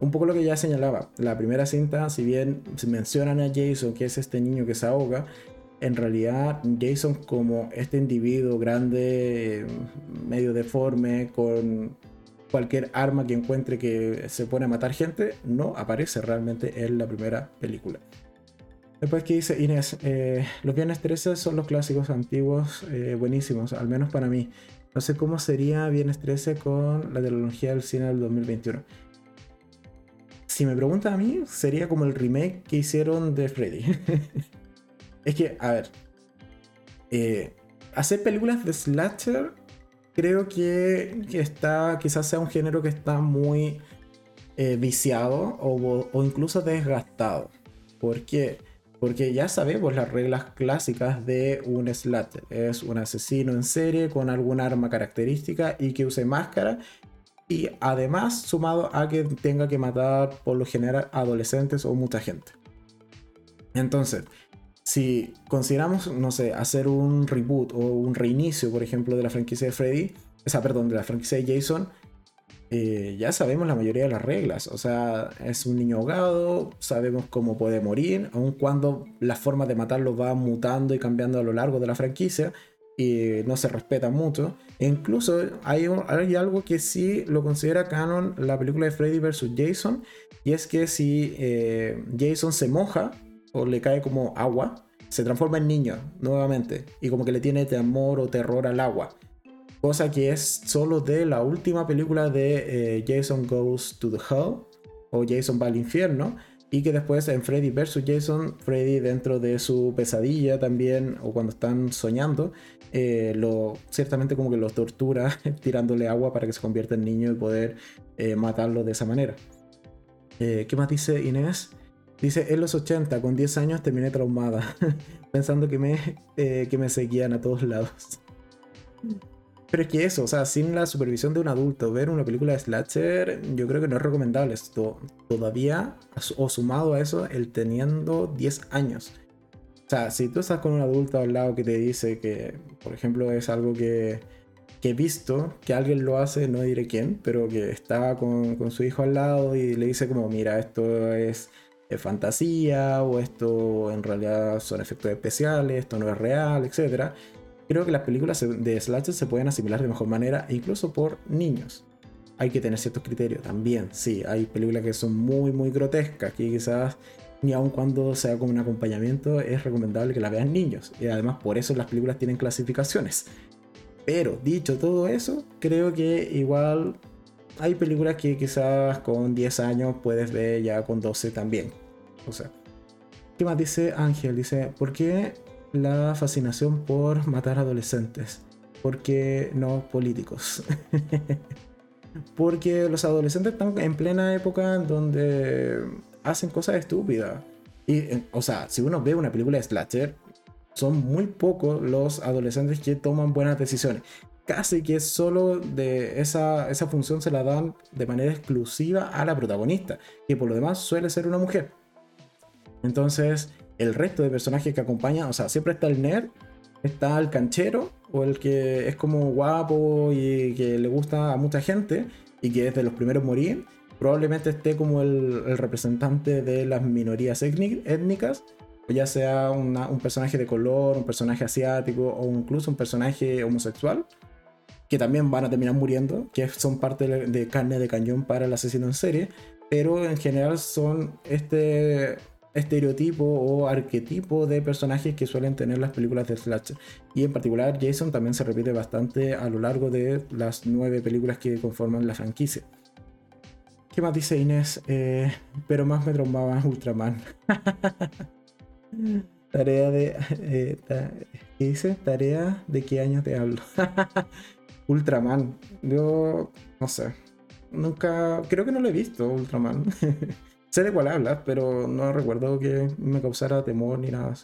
un poco lo que ya señalaba, la primera cinta, si bien mencionan a Jason, que es este niño que se ahoga, en realidad Jason como este individuo grande, medio deforme, con cualquier arma que encuentre que se pone a matar gente, no aparece realmente en la primera película. Después que dice Inés, eh, los Viernes 13 son los clásicos antiguos eh, buenísimos, al menos para mí. No sé cómo sería Viernes 13 con la tecnología del cine del 2021 si me preguntan a mí, sería como el remake que hicieron de Freddy. [LAUGHS] es que, a ver, eh, hacer películas de slasher creo que, está, quizás sea un género que está muy eh, viciado o, o, incluso desgastado. ¿Por qué? Porque ya sabemos las reglas clásicas de un slasher. Es un asesino en serie con algún arma característica y que use máscara y además sumado a que tenga que matar por lo general adolescentes o mucha gente. Entonces, si consideramos, no sé, hacer un reboot o un reinicio, por ejemplo, de la franquicia de Freddy, o sea, perdón, de la franquicia de Jason, eh, ya sabemos la mayoría de las reglas. O sea, es un niño ahogado, sabemos cómo puede morir, aun cuando las formas de matarlo van mutando y cambiando a lo largo de la franquicia y no se respeta mucho. Incluso hay, hay, algo que sí lo considera canon la película de Freddy vs. Jason, y es que si eh, Jason se moja o le cae como agua, se transforma en niño nuevamente y como que le tiene temor o terror al agua. Cosa que es solo de la última película de eh, Jason Goes to the Hell o Jason va al infierno, y que después en Freddy vs. Jason, Freddy dentro de su pesadilla también, o cuando están soñando, eh, lo, ciertamente como que lo tortura [LAUGHS] tirándole agua para que se convierta en niño y poder eh, matarlo de esa manera. Eh, ¿Qué más dice Inés? Dice, en los 80, con 10 años terminé traumada, [LAUGHS] pensando que me, que me seguían a todos lados. Pero es que eso, o sea, sin la supervisión de un adulto, ver una película de slasher, yo creo que no es recomendable. Esto todavía, o sumado a eso, el teniendo 10 años. O sea, si tú estás con un adulto al lado que te dice que, por ejemplo, es algo que, que he visto, que alguien lo hace, no diré quién, pero que está con, con su hijo al lado y le dice como, mira, esto es, fantasía, o esto en realidad son efectos especiales, esto no es real, etcétera Creo que las películas de slasher se pueden asimilar de mejor manera, incluso por niños. Hay que tener ciertos criterios también, sí, hay películas que son muy, muy grotescas, que quizás ni aun cuando sea como un acompañamiento es recomendable que la vean niños. Y además por eso las películas tienen clasificaciones. Pero dicho todo eso, creo que igual hay películas que quizás con 10 años puedes ver ya con 12 también. O sea, ¿qué más dice Ángel? Dice, ¿por qué la fascinación por matar adolescentes. Porque no políticos. [LAUGHS] Porque los adolescentes están en plena época donde hacen cosas estúpidas. Y, o sea, si uno ve una película de slasher, son muy pocos los adolescentes que toman buenas decisiones. Casi que solo de esa, esa función se la dan de manera exclusiva a la protagonista, que por lo demás suele ser una mujer. Entonces, el resto de personajes que acompañan, o sea, siempre está el nerd, está el canchero, o el que es como guapo y que le gusta a mucha gente y que es de los primeros morir. Probablemente esté como el, representante de las minorías étnicas, ya sea un personaje de color, un personaje asiático o incluso un personaje homosexual, que también van a terminar muriendo, que son parte de carne de cañón para el asesino en serie, pero en general son este estereotipo o arquetipo de personajes que suelen tener las películas de slasher. Y en particular Jason también se repite bastante a lo largo de las nueve películas que conforman la franquicia. ¿Qué más dice Inés? Eh, pero más me trombaba Ultraman. [LAUGHS] Tarea de... Eh, ¿Qué dice? Tarea de qué año te hablo. [LAUGHS] Ultraman. Yo no sé. Nunca... Creo que no lo he visto, Ultraman. [LAUGHS] Sé de cuál hablas, pero no recuerdo que me causara temor ni nada.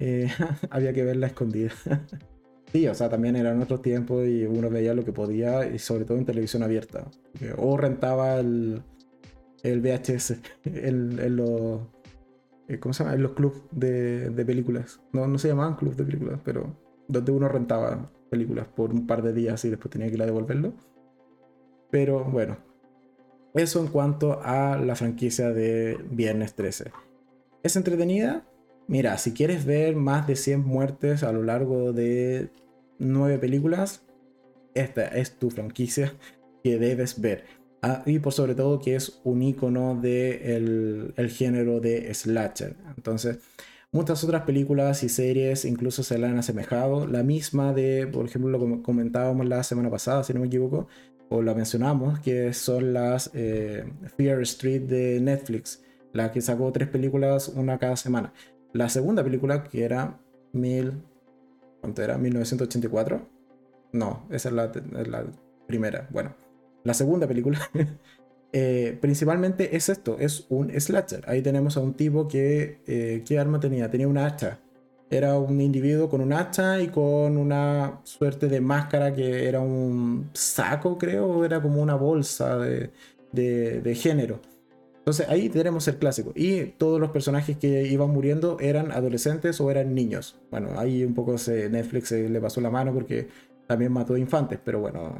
Eh, [LAUGHS] había que verla escondida. [LAUGHS] sí, o sea, también eran otros tiempos y uno veía lo que podía, y sobre todo en televisión abierta. O rentaba el, el VHS [LAUGHS] en, los. Eh, ¿Cómo se llama? En los clubs de, de películas. No, no se llamaban clubs de películas, pero donde uno rentaba películas por un par de días y después tenía que ir a devolverlo. Pero bueno, eso en cuanto a la franquicia de Viernes 13. ¿Es entretenida? Mira, si quieres ver más de 100 muertes a lo largo de 9 películas, esta es tu franquicia que debes ver. Ah, y por sobre todo que es un icono del de el género de slasher. Entonces, muchas otras películas y series incluso se la han asemejado. La misma de, por ejemplo, lo comentábamos la semana pasada, si no me equivoco, o la mencionamos, que son las eh, Fear Street de Netflix, la que sacó tres películas, una cada semana. La segunda película, que era mil, ¿cuánto era? 1984. No, esa es la, primera. Bueno, la segunda película [LAUGHS] eh, principalmente es esto, es un slasher. Ahí tenemos a un tipo que, eh, ¿qué arma tenía? Tenía una hacha era un individuo con un hacha y con una suerte de máscara que era un saco, creo, era como una bolsa de, de, género. Entonces ahí tenemos el clásico. Y todos los personajes que iban muriendo eran adolescentes o eran niños. Bueno, ahí un poco se, Netflix se le pasó la mano porque también mató infantes, pero bueno,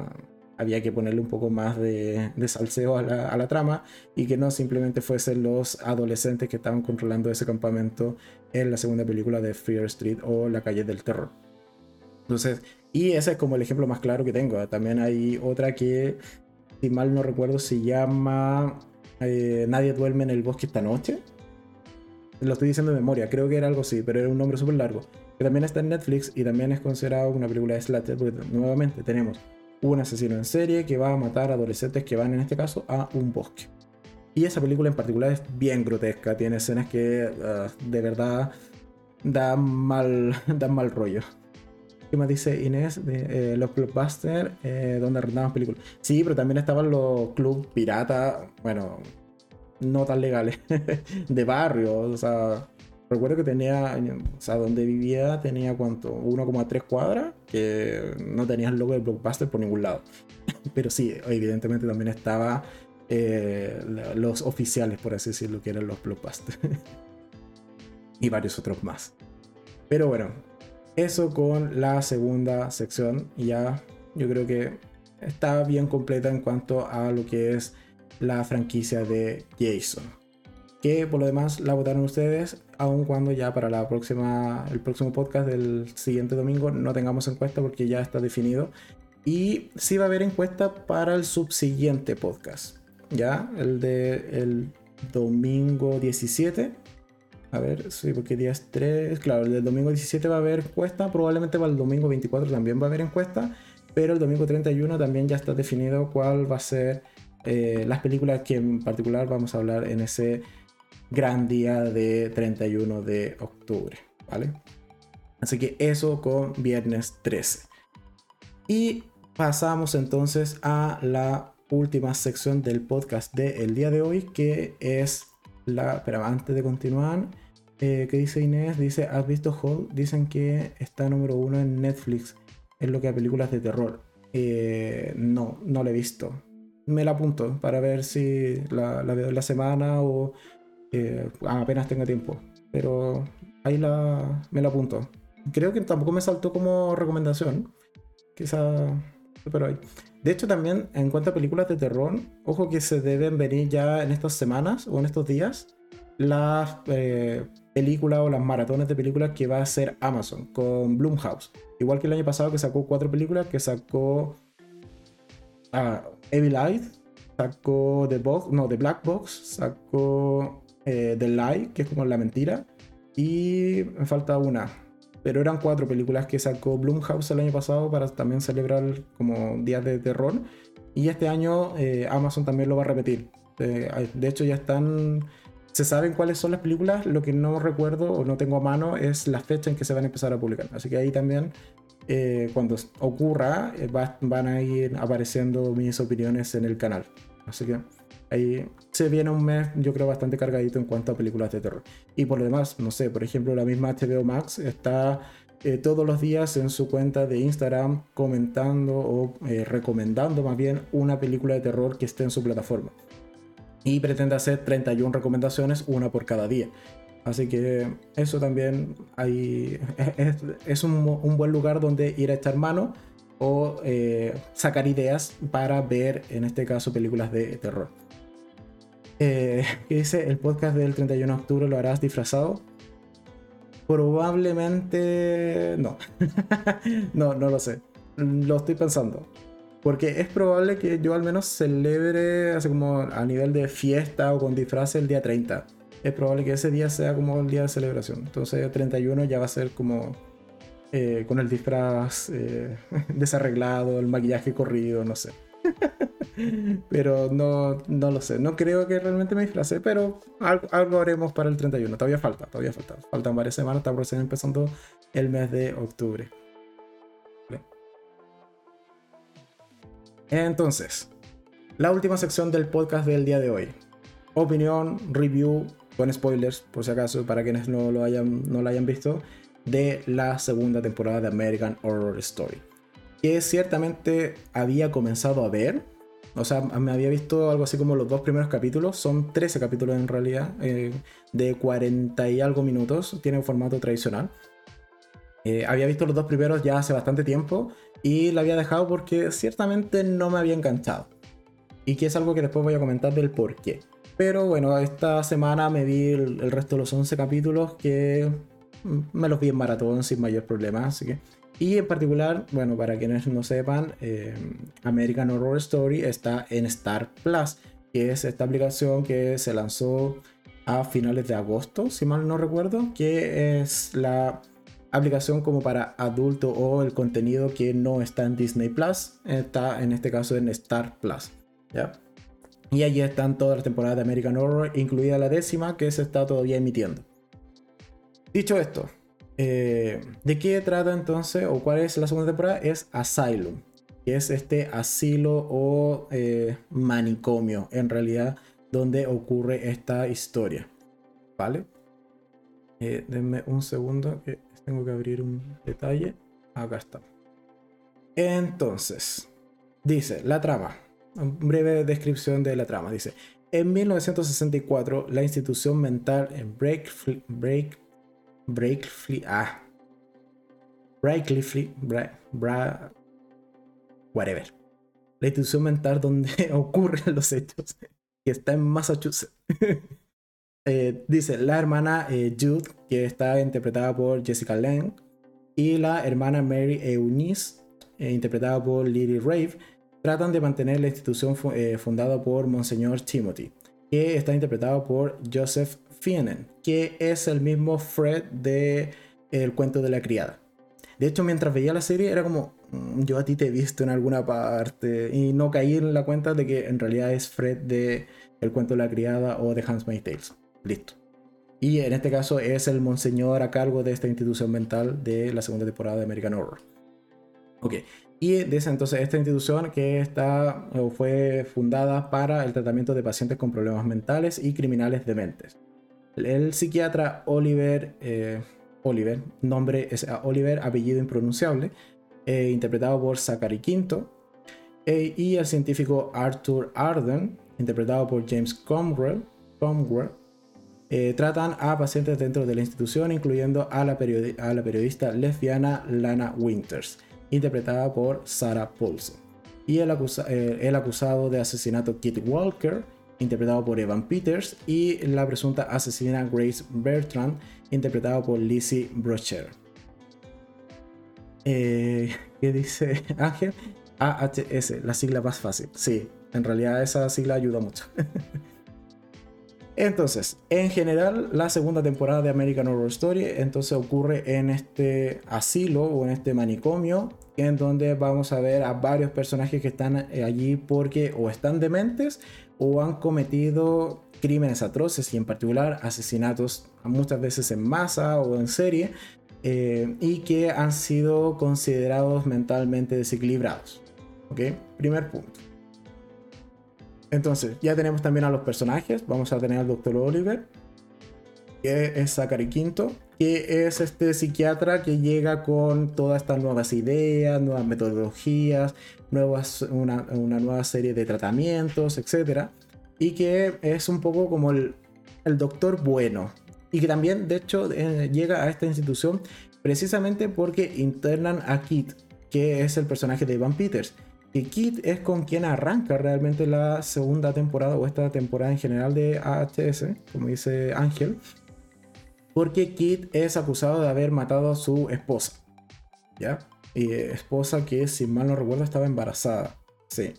había que ponerle un poco más de, salseo a la, trama y que no simplemente fuesen los adolescentes que estaban controlando ese campamento en la segunda película de Fear Street o La calle del terror. Entonces, y ese es como el ejemplo más claro que tengo. También hay otra que, si mal no recuerdo, se llama eh, Nadie duerme en el bosque esta noche. Lo estoy diciendo de memoria, creo que era algo así, pero era un nombre súper largo. Que también está en Netflix y también es considerado una película de slasher, porque nuevamente tenemos un asesino en serie que va a matar adolescentes que van en este caso a un bosque. Y esa película en particular es bien grotesca, tiene escenas que ah, de verdad dan mal, [LAUGHS] dan mal rollo. ¿Qué más dice Inés? De, eh, los blockbusters eh, donde arrendaban películas. Sí, pero también estaban los clubs pirata, bueno, no tan legales, [LAUGHS] de barrio. O sea, recuerdo que tenía, o sea, donde vivía tenía cuánto, 1,3 cuadras, que no tenía el logo de blockbuster por ningún lado. [LAUGHS] pero sí, evidentemente también estaba eh, los oficiales, por así decirlo, que eran los blockbusters. [LAUGHS] y varios otros más. Pero bueno, eso con la segunda sección. Ya yo creo que está bien completa en cuanto a lo que es la franquicia de Jason. Que por lo demás la votaron ustedes, aun cuando ya para la próxima, el próximo podcast del siguiente domingo no tengamos encuesta porque ya está definido. Y sí va a haber encuesta para el subsiguiente podcast. Ya, el de el domingo 17 a ver, sí, porque día es 3. Claro, el domingo 17 va a haber encuesta. Probablemente para el domingo 24 también va a haber encuesta. Pero el domingo 31 también ya está definido cuál va a ser eh, las películas que en particular vamos a hablar en ese gran día de 31 de octubre. ¿Vale? Así que eso con viernes 13. Y pasamos entonces a la última sección del podcast del día de hoy, que es la. Pero antes de continuar, eh, ¿Qué dice Inés? Dice, ¿has visto Hulk? Dicen que está número uno en Netflix en lo que a películas de terror. Eh, no, no la he visto. Me la apunto para ver si la, veo la semana o apenas tenga tiempo. Pero ahí la, me la apunto. Creo que tampoco me saltó como recomendación. Quizá... Pero ahí. De hecho, también en cuanto a películas de terror, ojo que se deben venir ya en estas semanas o en estos días las eh, películas o las maratones de películas que va a hacer Amazon con Blumhouse. Igual que el año pasado que sacó cuatro películas, que sacó uh, Evil Eye, sacó The Box, no, The Black Box, sacó eh, The Lie, que es como la mentira, y me falta una. Pero eran cuatro películas que sacó Blumhouse el año pasado para también celebrar como días de terror. Y este año eh, Amazon también lo va a repetir. de hecho ya están se saben cuáles son las películas, lo que no recuerdo o no tengo a mano es la fecha en que se van a empezar a publicar. Así que ahí también, eh, cuando ocurra, eh, van a ir apareciendo mis opiniones en el canal. Así que ahí se viene un mes, yo creo, bastante cargadito en cuanto a películas de terror. Y por lo demás, no sé, por ejemplo, la misma HBO Max está eh, todos los días en su cuenta de Instagram comentando o recomendando más bien una película de terror que esté en su plataforma y pretende hacer 31 recomendaciones, una por cada día. Así que eso también hay, [LAUGHS] es, un, buen lugar donde ir a echar mano o eh, sacar ideas para ver, en este caso, películas de terror. Eh, [LAUGHS] dice, el podcast del 31 de octubre lo harás disfrazado. Probablemente no. [LAUGHS] no, no lo sé. Lo estoy pensando. Porque es probable que yo al menos celebre así como a nivel de fiesta o con disfraz el día 30. Es probable que ese día sea como el día de celebración. Entonces el 31 ya va a ser como eh, con el disfraz eh, [LAUGHS] desarreglado, el maquillaje corrido, no sé. [LAUGHS] pero no, no lo sé. No creo que realmente me disfrace, pero algo, algo, haremos para el 31. Todavía falta, todavía falta. Faltan varias semanas, está recién empezando el mes de octubre. Entonces, la última sección del podcast del día de hoy. Opinión, review, con spoilers, por si acaso, para quienes no lo hayan, no lo hayan visto, de la segunda temporada de American Horror Story. Que ciertamente había comenzado a ver. O sea, me había visto algo así como los dos primeros capítulos. Son 13 capítulos en realidad, eh, de 40 y algo minutos. Tiene un formato tradicional. Eh, había visto los dos primeros ya hace bastante tiempo y la había dejado porque ciertamente no me había enganchado. Y que es algo que después voy a comentar del por qué. Pero bueno, esta semana me vi el, resto de los 11 capítulos que me los vi en maratón sin mayor problema. Así que... Y en particular, bueno, para quienes no sepan, eh, American Horror Story está en Star Plus, que es esta aplicación que se lanzó a finales de agosto, si mal no recuerdo, que es la aplicación como para adulto o el contenido que no está en Disney Plus, está en este caso en Star Plus. ¿ya? Y allí están todas las temporadas de American Horror, incluida la décima que se está todavía emitiendo. Dicho esto, eh, ¿de qué trata entonces o cuál es la segunda temporada? Es Asylum, que es este asilo o eh, manicomio en realidad donde ocurre esta historia. ¿Vale? Eh, denme un segundo que tengo que abrir un detalle. Acá está. Entonces, dice la trama. breve descripción de la trama. Dice, en 1964, la institución mental en Break, Break, Break, ah, Breakley, Bra, whatever. La institución mental donde ocurren los hechos, que está en Massachusetts. [LAUGHS] Eh, dice la hermana eh, Jude, que está interpretada por Jessica Lange, y la hermana Mary Eunice, eh, interpretada por Lily Rave, tratan de mantener la institución fundada por Monseñor Timothy, que está interpretado por Joseph Fienen, que es el mismo Fred de El cuento de la criada. De hecho, mientras veía la serie era como, mm, yo a ti te he visto en alguna parte y no caí en la cuenta de que en realidad es Fred de El cuento de la criada o de Hans Tales. Listo. Y en este caso es el monseñor a cargo de esta institución mental de la segunda temporada de American Horror. Ok. Y dice entonces esta institución que está, fue fundada para el tratamiento de pacientes con problemas mentales y criminales dementes. El psiquiatra Oliver, eh, Oliver, nombre es Oliver, apellido impronunciable, eh, interpretado por Zachary Quinto, eh, y el científico Arthur Arden, interpretado por James Cromwell, Cromwell tratan a pacientes dentro de la institución, incluyendo a la, periodista lesbiana Lana Winters, interpretada por Sarah Paulson, y el, el, acusado de asesinato Kit Walker, interpretado por Evan Peters, y la presunta asesina Grace Bertrand, interpretada por Lizzie Brocher. Eh, [LAUGHS] ¿Qué dice Ángel? AHS, la sigla más fácil. Sí, en realidad esa sigla ayuda mucho. [LAUGHS] Entonces, en general, la segunda temporada de American Horror Story entonces ocurre en este asilo o en este manicomio, en donde vamos a ver a varios personajes que están eh, allí porque o están dementes o han cometido crímenes atroces y en particular asesinatos muchas veces en masa o en serie eh, y que han sido considerados mentalmente desequilibrados. ¿Ok? Primer punto. Entonces, ya tenemos también a los personajes. Vamos a tener al Dr. Oliver, que es Zachary Quinto, que es este psiquiatra que llega con todas estas nuevas ideas, nuevas metodologías, nuevas, una, nueva serie de tratamientos, etc. Y que es un poco como el, doctor bueno. Y que también, de hecho, eh, llega a esta institución precisamente porque internan a Kit, que es el personaje de Evan Peters que Kit es con quien arranca realmente la segunda temporada o esta temporada en general de AHS, como dice Ángel, porque Kit es acusado de haber matado a su esposa, ¿ya? Y esposa que, si mal no recuerdo, estaba embarazada, sí.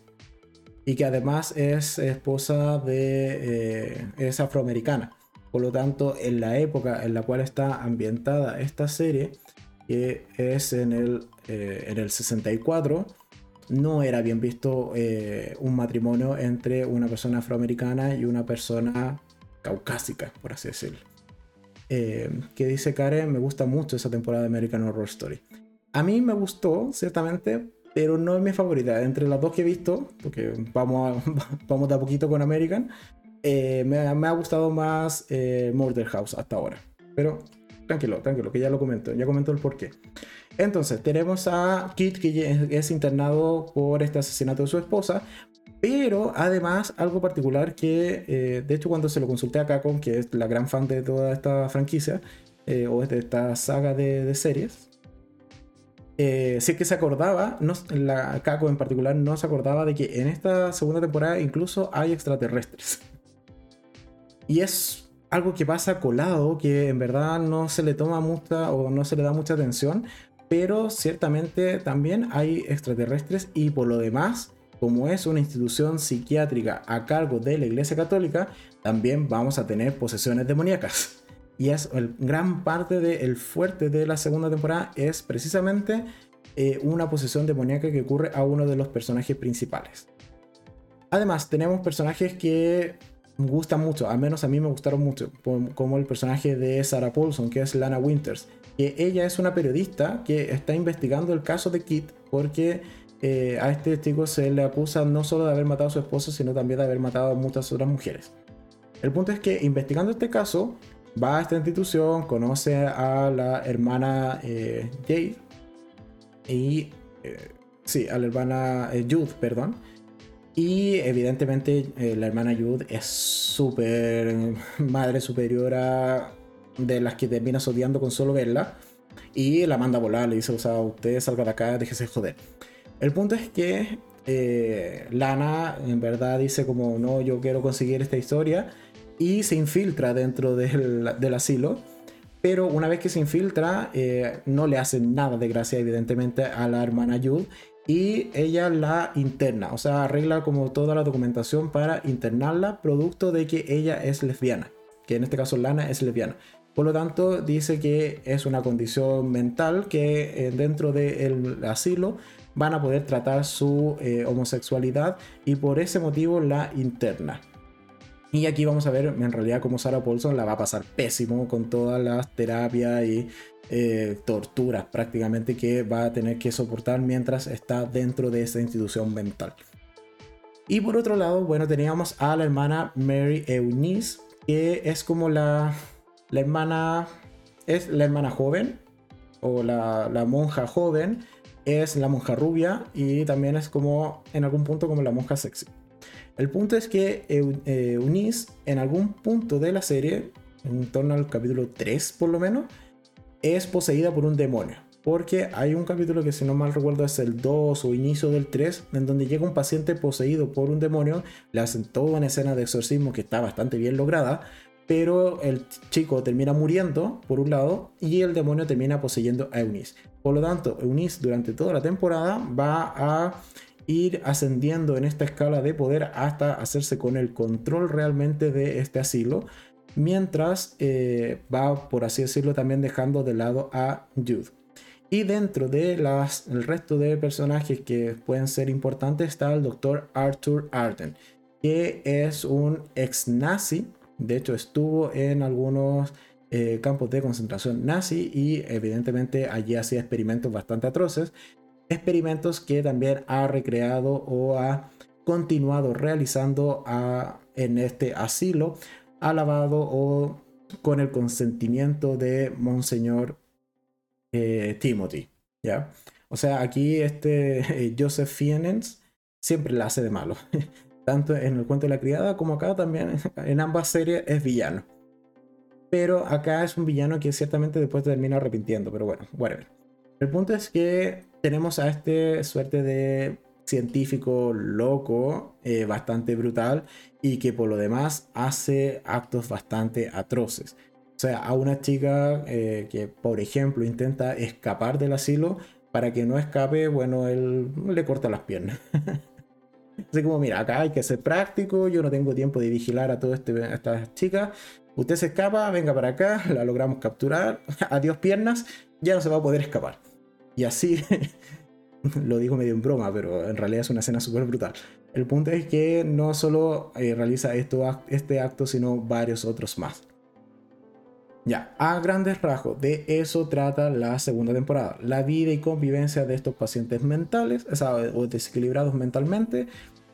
Y que además es esposa de... Eh, es afroamericana. Por lo tanto, en la época en la cual está ambientada esta serie, que es en el, eh, en el 64, no era bien visto eh, un matrimonio entre una persona afroamericana y una persona caucásica, por así decirlo. Eh, que dice Karen, me gusta mucho esa temporada de American Horror Story. A mí me gustó, ciertamente, pero no es mi favorita. Entre las dos que he visto, porque vamos, [LAUGHS] vamos de a poquito con American, eh, me, ha gustado más Murder House hasta ahora. Pero tranquilo, tranquilo, que ya lo comento, ya comento el porqué. Entonces, tenemos a Kit que es internado por este asesinato de su esposa, pero además algo particular que, eh, de hecho, cuando se lo consulté a Capcom, que es la gran fan de toda esta franquicia, eh, o de esta saga de, series, eh, que se acordaba, no, la Kako en particular no se acordaba de que en esta segunda temporada incluso hay extraterrestres. Y es algo que pasa colado, que en verdad no se le toma mucha o no se le da mucha atención, pero ciertamente también hay extraterrestres y por lo demás, como es una institución psiquiátrica a cargo de la Iglesia Católica, también vamos a tener posesiones demoníacas. Y es el, gran parte del fuerte de la segunda temporada es precisamente eh, una posesión demoníaca que ocurre a uno de los personajes principales. Además, tenemos personajes que gustan mucho, al menos a mí me gustaron mucho, como el personaje de Sarah Paulson, que es Lana Winters, que ella es una periodista que está investigando el caso de Kit porque eh, a este chico se le acusa no solo de haber matado a su esposo, sino también de haber matado a muchas otras mujeres. El punto es que investigando este caso, va a esta institución, conoce a la hermana eh, Jade y... Eh, sí, a la hermana Jude, perdón y evidentemente eh, la hermana Jude es súper madre superiora de las que terminas odiando con solo verla. Y la manda a volar, le dice, o sea, usted salga de acá, déjese joder. El punto es que eh, Lana en verdad dice como, no, yo quiero conseguir esta historia. Y se infiltra dentro del, del asilo. Pero una vez que se infiltra, eh, no le hace nada de gracia, evidentemente, a la hermana Jude y ella la interna, o sea, arregla como toda la documentación para internarla, producto de que ella es lesbiana, que en este caso Lana es lesbiana. Por lo tanto, dice que es una condición mental que eh, dentro del asilo van a poder tratar su eh, homosexualidad y por ese motivo la interna. Y aquí vamos a ver en realidad cómo Sarah Paulson la va a pasar pésimo con todas las terapias y eh, torturas prácticamente que va a tener que soportar mientras está dentro de esta institución mental. Y por otro lado, bueno, teníamos a la hermana Mary Eunice, que es como la, la hermana, es la hermana joven, o la, la monja joven, es la monja rubia y también es como en algún punto como la monja sexy. El punto es que Eunice en algún punto de la serie, en torno al capítulo 3 por lo menos, es poseída por un demonio. Porque hay un capítulo que si no mal recuerdo es el 2 o inicio del 3, en donde llega un paciente poseído por un demonio, le hacen toda una escena de exorcismo que está bastante bien lograda, pero el chico termina muriendo por un lado y el demonio termina poseyendo a Eunice. Por lo tanto, Eunice durante toda la temporada va a ir ascendiendo en esta escala de poder hasta hacerse con el control realmente de este asilo, mientras eh, va, por así decirlo, también dejando de lado a Jude. Y dentro de las, resto de personajes que pueden ser importantes está el doctor Arthur Arden, que es un ex nazi, de hecho estuvo en algunos eh, campos de concentración nazi y evidentemente allí hacía experimentos bastante atroces, experimentos que también ha recreado o ha continuado realizando en este asilo alabado o con el consentimiento de Monseñor eh, Timothy. ¿ya? O sea, aquí este eh, Joseph Fiennes siempre la hace de malo. [LAUGHS] Tanto en el cuento de la criada como acá también en ambas series es villano. Pero acá es un villano que ciertamente después termina arrepintiendo. Pero bueno, whatever. El punto es que tenemos a este suerte de científico loco, eh, bastante brutal, y que por lo demás hace actos bastante atroces. O sea, a una chica eh, que, por ejemplo, intenta escapar del asilo, para que no escape, bueno, él le corta las piernas. [LAUGHS] Así como, mira, acá hay que ser práctico, yo no tengo tiempo de vigilar a todas este, estas chicas. Usted se escapa, venga para acá, [LAUGHS] la logramos capturar, [LAUGHS] adiós piernas, ya no se va a poder escapar. Y así [LAUGHS] lo digo medio en broma, pero en realidad es una escena súper brutal. El punto es que no solo eh, realiza esto, este acto, sino varios otros más. Ya, a grandes rasgos, de eso trata la segunda temporada. La vida y convivencia de estos pacientes mentales, o desequilibrados mentalmente,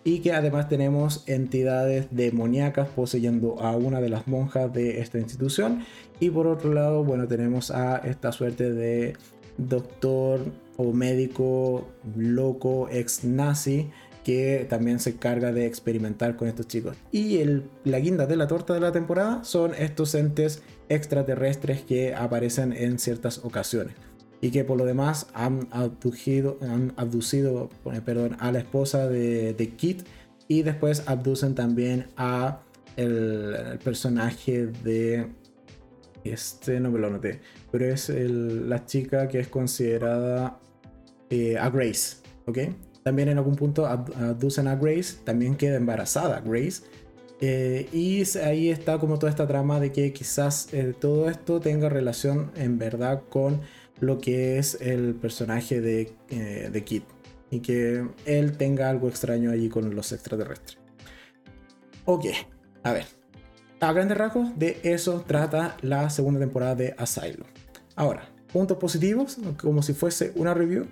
y que además tenemos entidades demoníacas poseyendo a una de las monjas de esta institución. Y por otro lado, bueno, tenemos a esta suerte de doctor o médico loco ex nazi que también se encarga de experimentar con estos chicos. Y la guinda de la torta de la temporada son estos entes extraterrestres que aparecen en ciertas ocasiones y que por lo demás han abducido, han abducido eh, perdón, a la esposa de, Kit y después abducen también a el personaje de este no me lo noté, pero es la chica que es considerada eh, a Grace, ¿ok? También en algún punto aducen a Grace, también queda embarazada Grace. Eh, y ahí está como toda esta trama de que quizás todo esto tenga relación en verdad con lo que es el personaje de, de Kit. Y que él tenga algo extraño allí con los extraterrestres. Ok, a ver. A grandes rasgos, de eso trata la segunda temporada de Asylum. Ahora, puntos positivos, como si fuese una review,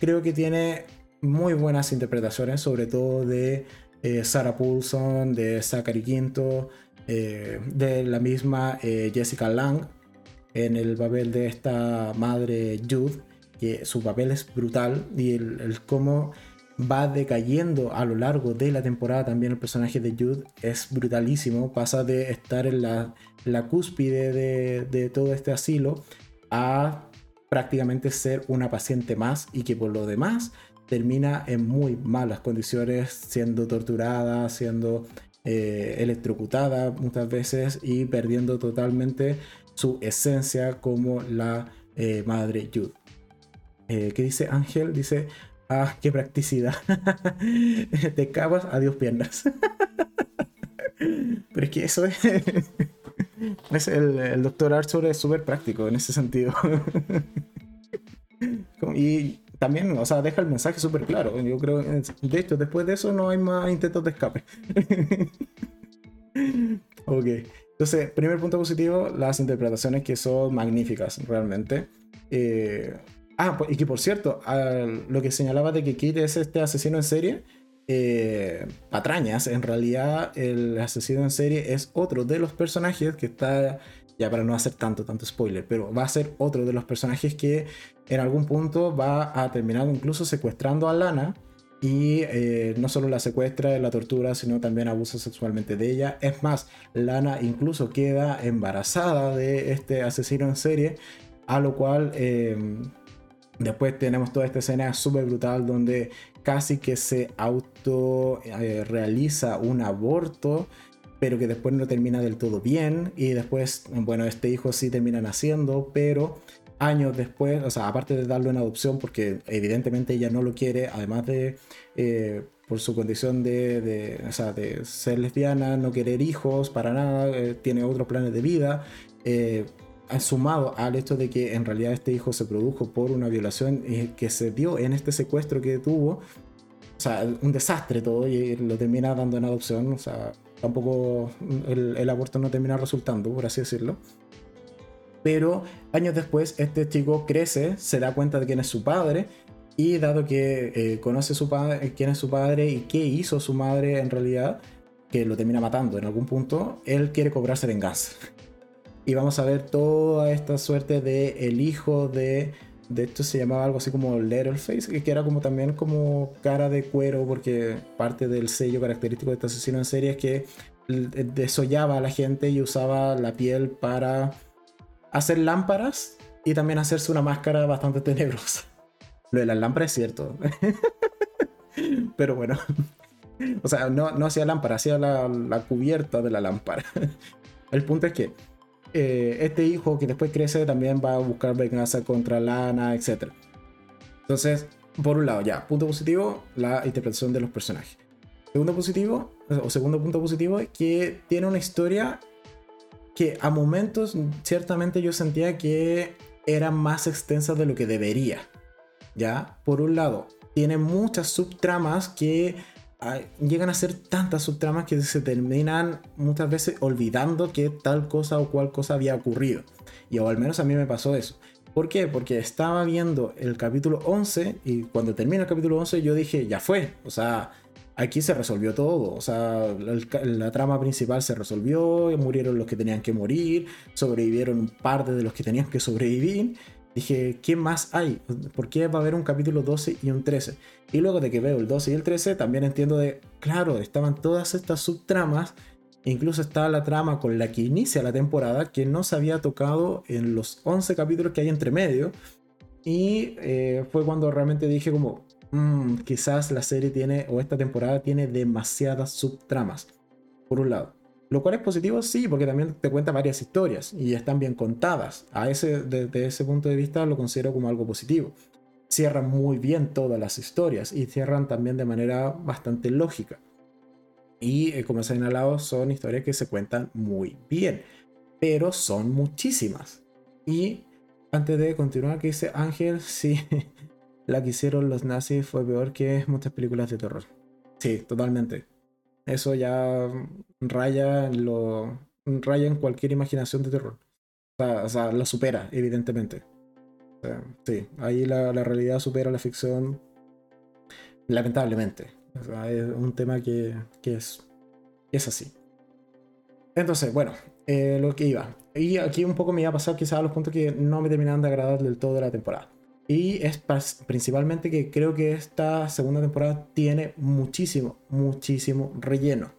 creo que tiene muy buenas interpretaciones, sobre todo de eh, Sarah Paulson, de Zachary Quinto, eh, de la misma eh, Jessica Lang en el papel de esta madre Jude, que su papel es brutal y el, cómo va decayendo a lo largo de la temporada también el personaje de Jude es brutalísimo, pasa de estar en la, cúspide de, de todo este asilo a prácticamente ser una paciente más y que por lo demás termina en muy malas condiciones, siendo torturada, siendo eh, electrocutada muchas veces y perdiendo totalmente su esencia como la eh, madre Jude. Eh, ¿Qué dice Ángel? Dice, ah, qué practicidad. [LAUGHS] Te cabas, adiós piernas. [LAUGHS] Pero es que eso es... [LAUGHS] es el, el doctor Arthur es súper práctico en ese sentido. y también, o sea, deja el mensaje súper claro. Yo creo, de hecho, después de eso no hay más intentos de escape. ok. Entonces, primer punto positivo, las interpretaciones que son magníficas, realmente. Eh, ah, pues, y que por cierto, lo que señalaba de que Kid es este asesino en serie, eh, patrañas, en realidad el asesino en serie es otro de los personajes que está ya para no hacer tanto, tanto spoiler, pero va a ser otro de los personajes que en algún punto va a terminar incluso secuestrando a Lana y eh, no solo la secuestra, la tortura, sino también abusa sexualmente de ella. Es más, Lana incluso queda embarazada de este asesino en serie, a lo cual em, después tenemos toda esta escena súper brutal donde casi que se auto eh, realiza un aborto pero que después no termina del todo bien y después, bueno, este hijo sí termina naciendo, pero años después, o sea, aparte de darlo en adopción, porque evidentemente ella no lo quiere, además de eh, por su condición de, de, o sea, de, ser lesbiana, no querer hijos para nada, eh, tiene otros planes de vida, eh, sumado al hecho de que en realidad este hijo se produjo por una violación que se dio en este secuestro que tuvo, o sea, un desastre todo y lo termina dando en adopción, o sea, tampoco el, aborto no termina resultando, por así decirlo. Pero años después este chico crece, se da cuenta de quién es su padre y dado que eh, conoce su padre, quién es su padre y qué hizo su madre en realidad, que lo termina matando en algún punto, él quiere cobrarse venganza. Y vamos a ver toda esta suerte de el hijo de de hecho se llamaba algo así como Letterface, que era como también como cara de cuero, porque parte del sello característico de este asesino en serie es que desollaba a la gente y usaba la piel para hacer lámparas y también hacerse una máscara bastante tenebrosa. [LAUGHS] Lo de las lámparas es cierto. [LAUGHS] Pero bueno. [LAUGHS] O sea, no, no hacía lámpara, hacía la, la cubierta de la lámpara. El punto es que eh, este hijo que después crece también va a buscar venganza contra Lana, etc. Entonces, por un lado, ya, punto positivo, la interpretación de los personajes. Segundo positivo, o segundo punto positivo, es que tiene una historia que a momentos ciertamente yo sentía que era más extensa de lo que debería. Ya, por un lado, tiene muchas subtramas que llegan a ser tantas subtramas que se terminan muchas veces olvidando que tal cosa o cual cosa había ocurrido. Y o al menos a mí me pasó eso. ¿Por qué? Porque estaba viendo el capítulo 11 y cuando termina el capítulo 11 yo dije, ya fue. O sea, aquí se resolvió todo. O sea, la, trama principal se resolvió, murieron los que tenían que morir, sobrevivieron un par de los que tenían que sobrevivir dije, ¿qué más hay? ¿Por qué va a haber un capítulo 12 y un 13? Y luego de que veo el 12 y el 13, también entiendo de, claro, estaban todas estas subtramas, incluso estaba la trama con la que inicia la temporada, que no se había tocado en los 11 capítulos que hay entre medio. Y eh, fue cuando realmente dije como, mm, quizás la serie tiene, o esta temporada tiene demasiadas subtramas, por un lado. Lo cual es positivo, sí, porque también te cuenta varias historias y están bien contadas. A ese, desde ese punto de vista lo considero como algo positivo. Cierran muy bien todas las historias y cierran también de manera bastante lógica. Y eh, como se ha señalado, son historias que se cuentan muy bien, pero son muchísimas. Y antes de continuar, que dice Ángel, [LAUGHS] sí, la que hicieron los nazis fue peor que muchas películas de terror. Sí, totalmente. Eso ya raya lo, raya en cualquier imaginación de terror. O sea, lo supera, evidentemente. sí, ahí la, realidad supera la ficción, lamentablemente. es un tema que, es, es así. Entonces, bueno, eh, lo que iba. Y aquí un poco me iba a pasar quizás los puntos que no me terminaron de agradar del todo de la temporada. Y es principalmente que creo que esta segunda temporada tiene muchísimo, muchísimo relleno.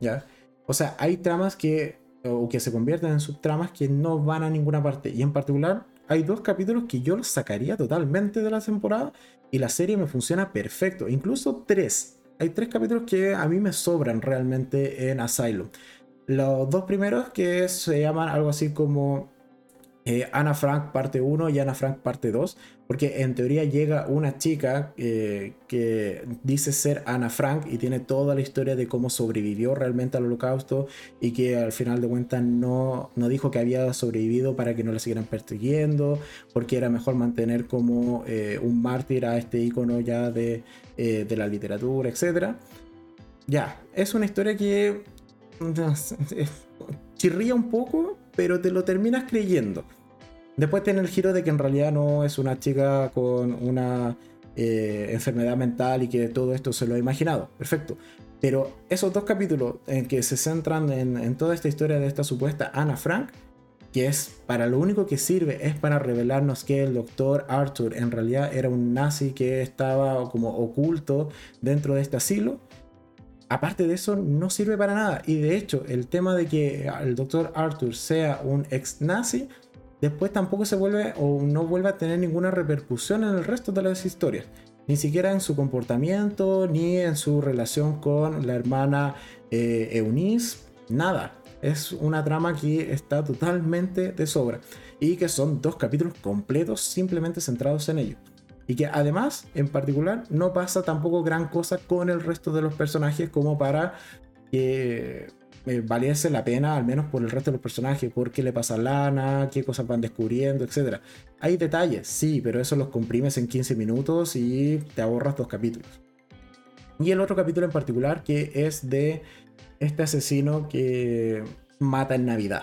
¿Ya? O sea, hay tramas que, o que se convierten en subtramas que no van a ninguna parte. Y en particular, hay dos capítulos que yo los sacaría totalmente de la temporada y la serie me funciona perfecto. Incluso tres. Hay tres capítulos que a mí me sobran realmente en Asylum. Los dos primeros que se llaman algo así como eh, Ana Frank parte 1 y Ana Frank parte 2, porque en teoría llega una chica eh, que dice ser Ana Frank y tiene toda la historia de cómo sobrevivió realmente al holocausto y que al final de cuentas no, no dijo que había sobrevivido para que no la siguieran persiguiendo, porque era mejor mantener como eh, un mártir a este icono ya de, de la literatura, etc. Ya, es una historia que [LAUGHS] chirría un poco, pero te lo terminas creyendo. Después tiene el giro de que en realidad no es una chica con una eh, enfermedad mental y que todo esto se lo ha imaginado. Perfecto. Pero esos dos capítulos en que se centran en, toda esta historia de esta supuesta Ana Frank, que es para lo único que sirve es para revelarnos que el doctor Arthur en realidad era un nazi que estaba como oculto dentro de este asilo aparte de eso, no sirve para nada. Y de hecho, el tema de que el doctor Arthur sea un ex nazi, después tampoco se vuelve o no vuelve a tener ninguna repercusión en el resto de las historias. Ni siquiera en su comportamiento, ni en su relación con la hermana eh, Eunice, nada. Es una trama que está totalmente de sobra. Y que son dos capítulos completos simplemente centrados en ello. Y que además, en particular, no pasa tampoco gran cosa con el resto de los personajes como para que eh, valiese la pena, al menos por el resto de los personajes, por qué le pasa a Lana, qué cosas van descubriendo, etc. Hay detalles, sí, pero eso los comprimes en 15 minutos y te ahorras dos capítulos. Y el otro capítulo en particular que es de este asesino que mata en Navidad.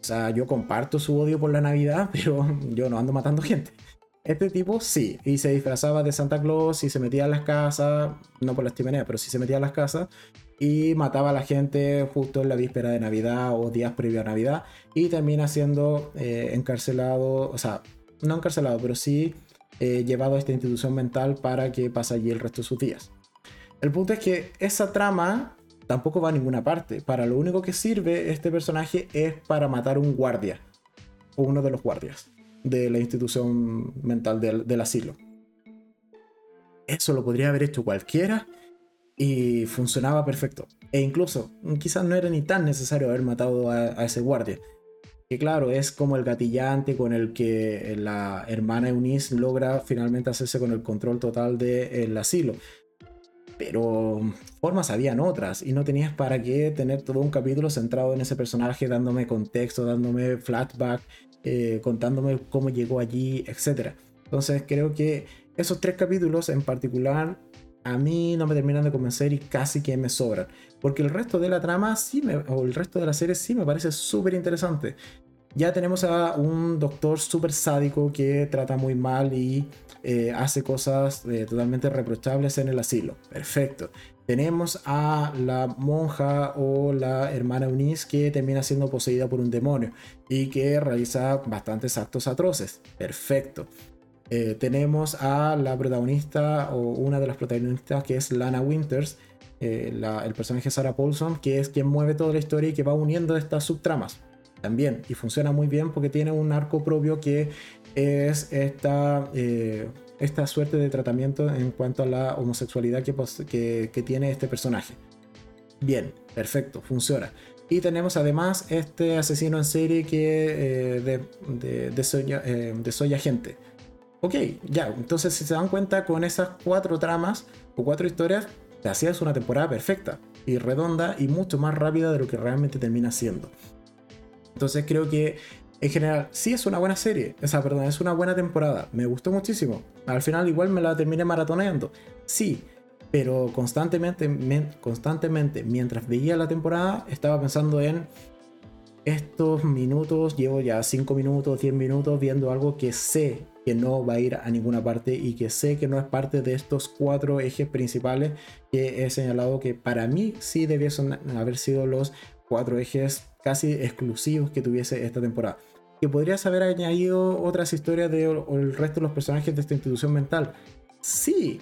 O sea, yo comparto su odio por la Navidad, [LAUGHS] pero yo no ando matando gente. Este tipo sí, y se disfrazaba de Santa Claus y se metía a las casas, no por las chimeneas, pero sí se metía a las casas y mataba a la gente justo en la víspera de Navidad o días previo a Navidad y termina siendo eh, encarcelado, o sea, no encarcelado, pero sí eh, llevado a esta institución mental para que pase allí el resto de sus días. El punto es que esa trama tampoco va a ninguna parte. Para lo único que sirve este personaje es para matar un guardia, uno de los guardias de la institución mental del, asilo. Eso lo podría haber hecho cualquiera y funcionaba perfecto. E incluso, quizás no era ni tan necesario haber matado a, ese guardia. Que claro, es como el gatillante con el que la hermana Eunice logra finalmente hacerse con el control total del asilo. Pero formas habían otras y no tenías para qué tener todo un capítulo centrado en ese personaje, dándome contexto, dándome flashback eh, contándome cómo llegó allí, etc. Entonces creo que esos tres capítulos en particular a mí no me terminan de convencer y casi que me sobran. Porque el resto de la trama sí me, o el resto de la serie sí me parece súper interesante. Ya tenemos a un doctor súper sádico que trata muy mal y eh, hace cosas eh, totalmente reprochables en el asilo. Perfecto. Tenemos a la monja o la hermana Eunice que termina siendo poseída por un demonio y que realiza bastantes actos atroces. Perfecto. Eh, tenemos a la protagonista o una de las protagonistas que es Lana Winters, eh, el personaje Sarah Paulson, que es quien mueve toda la historia y que va uniendo estas subtramas. También, y funciona muy bien porque tiene un arco propio que es esta eh, esta suerte de tratamiento en cuanto a la homosexualidad que, tiene este personaje. Bien, perfecto, funciona. Y tenemos además este asesino en serie que eh, de, de, de, soy, agente. Ok, ya, entonces si se dan cuenta con esas cuatro tramas o cuatro historias, te hacías una temporada perfecta y redonda y mucho más rápida de lo que realmente termina siendo. Entonces creo que en general, sí es una buena serie. O sea, perdón, es una buena temporada. Me gustó muchísimo. Al final igual me la terminé maratoneando. Sí. pero constantemente, constantemente, mientras veía la temporada, estaba pensando en estos minutos, llevo ya 5 minutos, 10 minutos viendo algo que sé que no va a ir a ninguna parte y que sé que no es parte de estos cuatro ejes principales que he señalado que para mí sí debiesen haber sido los cuatro ejes casi exclusivos que tuviese esta temporada. Que podrías haber añadido otras historias de resto de los personajes de esta institución mental. Sí,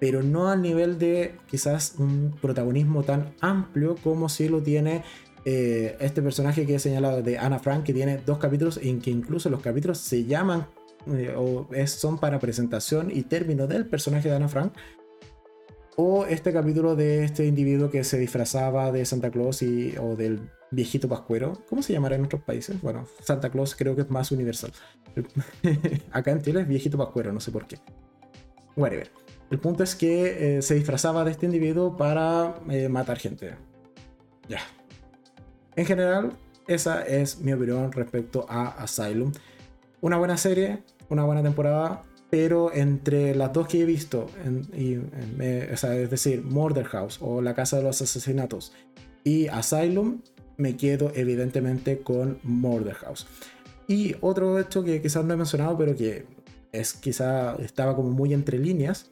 pero no al nivel de quizás un protagonismo tan amplio como si lo tiene eh, este personaje que he señalado de Anna Frank, que tiene dos capítulos en que incluso los capítulos se llaman eh, o son para presentación y término del personaje de Anna Frank. O este capítulo de este individuo que se disfrazaba de Santa Claus y, o del viejito pascuero. ¿Cómo se llamará en otros países? Bueno, Santa Claus creo que es más universal. [LAUGHS] Acá en Chile es viejito pascuero, no sé por qué. Whatever. El punto es que eh, se disfrazaba de este individuo para matar gente. Ya, en general, esa es mi opinión respecto a Asylum. Una buena serie, una buena temporada, pero entre las dos que he visto, es decir, Murder House o La Casa de los Asesinatos y Asylum, me quedo evidentemente con Murder House. Y otro hecho que quizás no he mencionado, pero que es quizá estaba como muy entre líneas,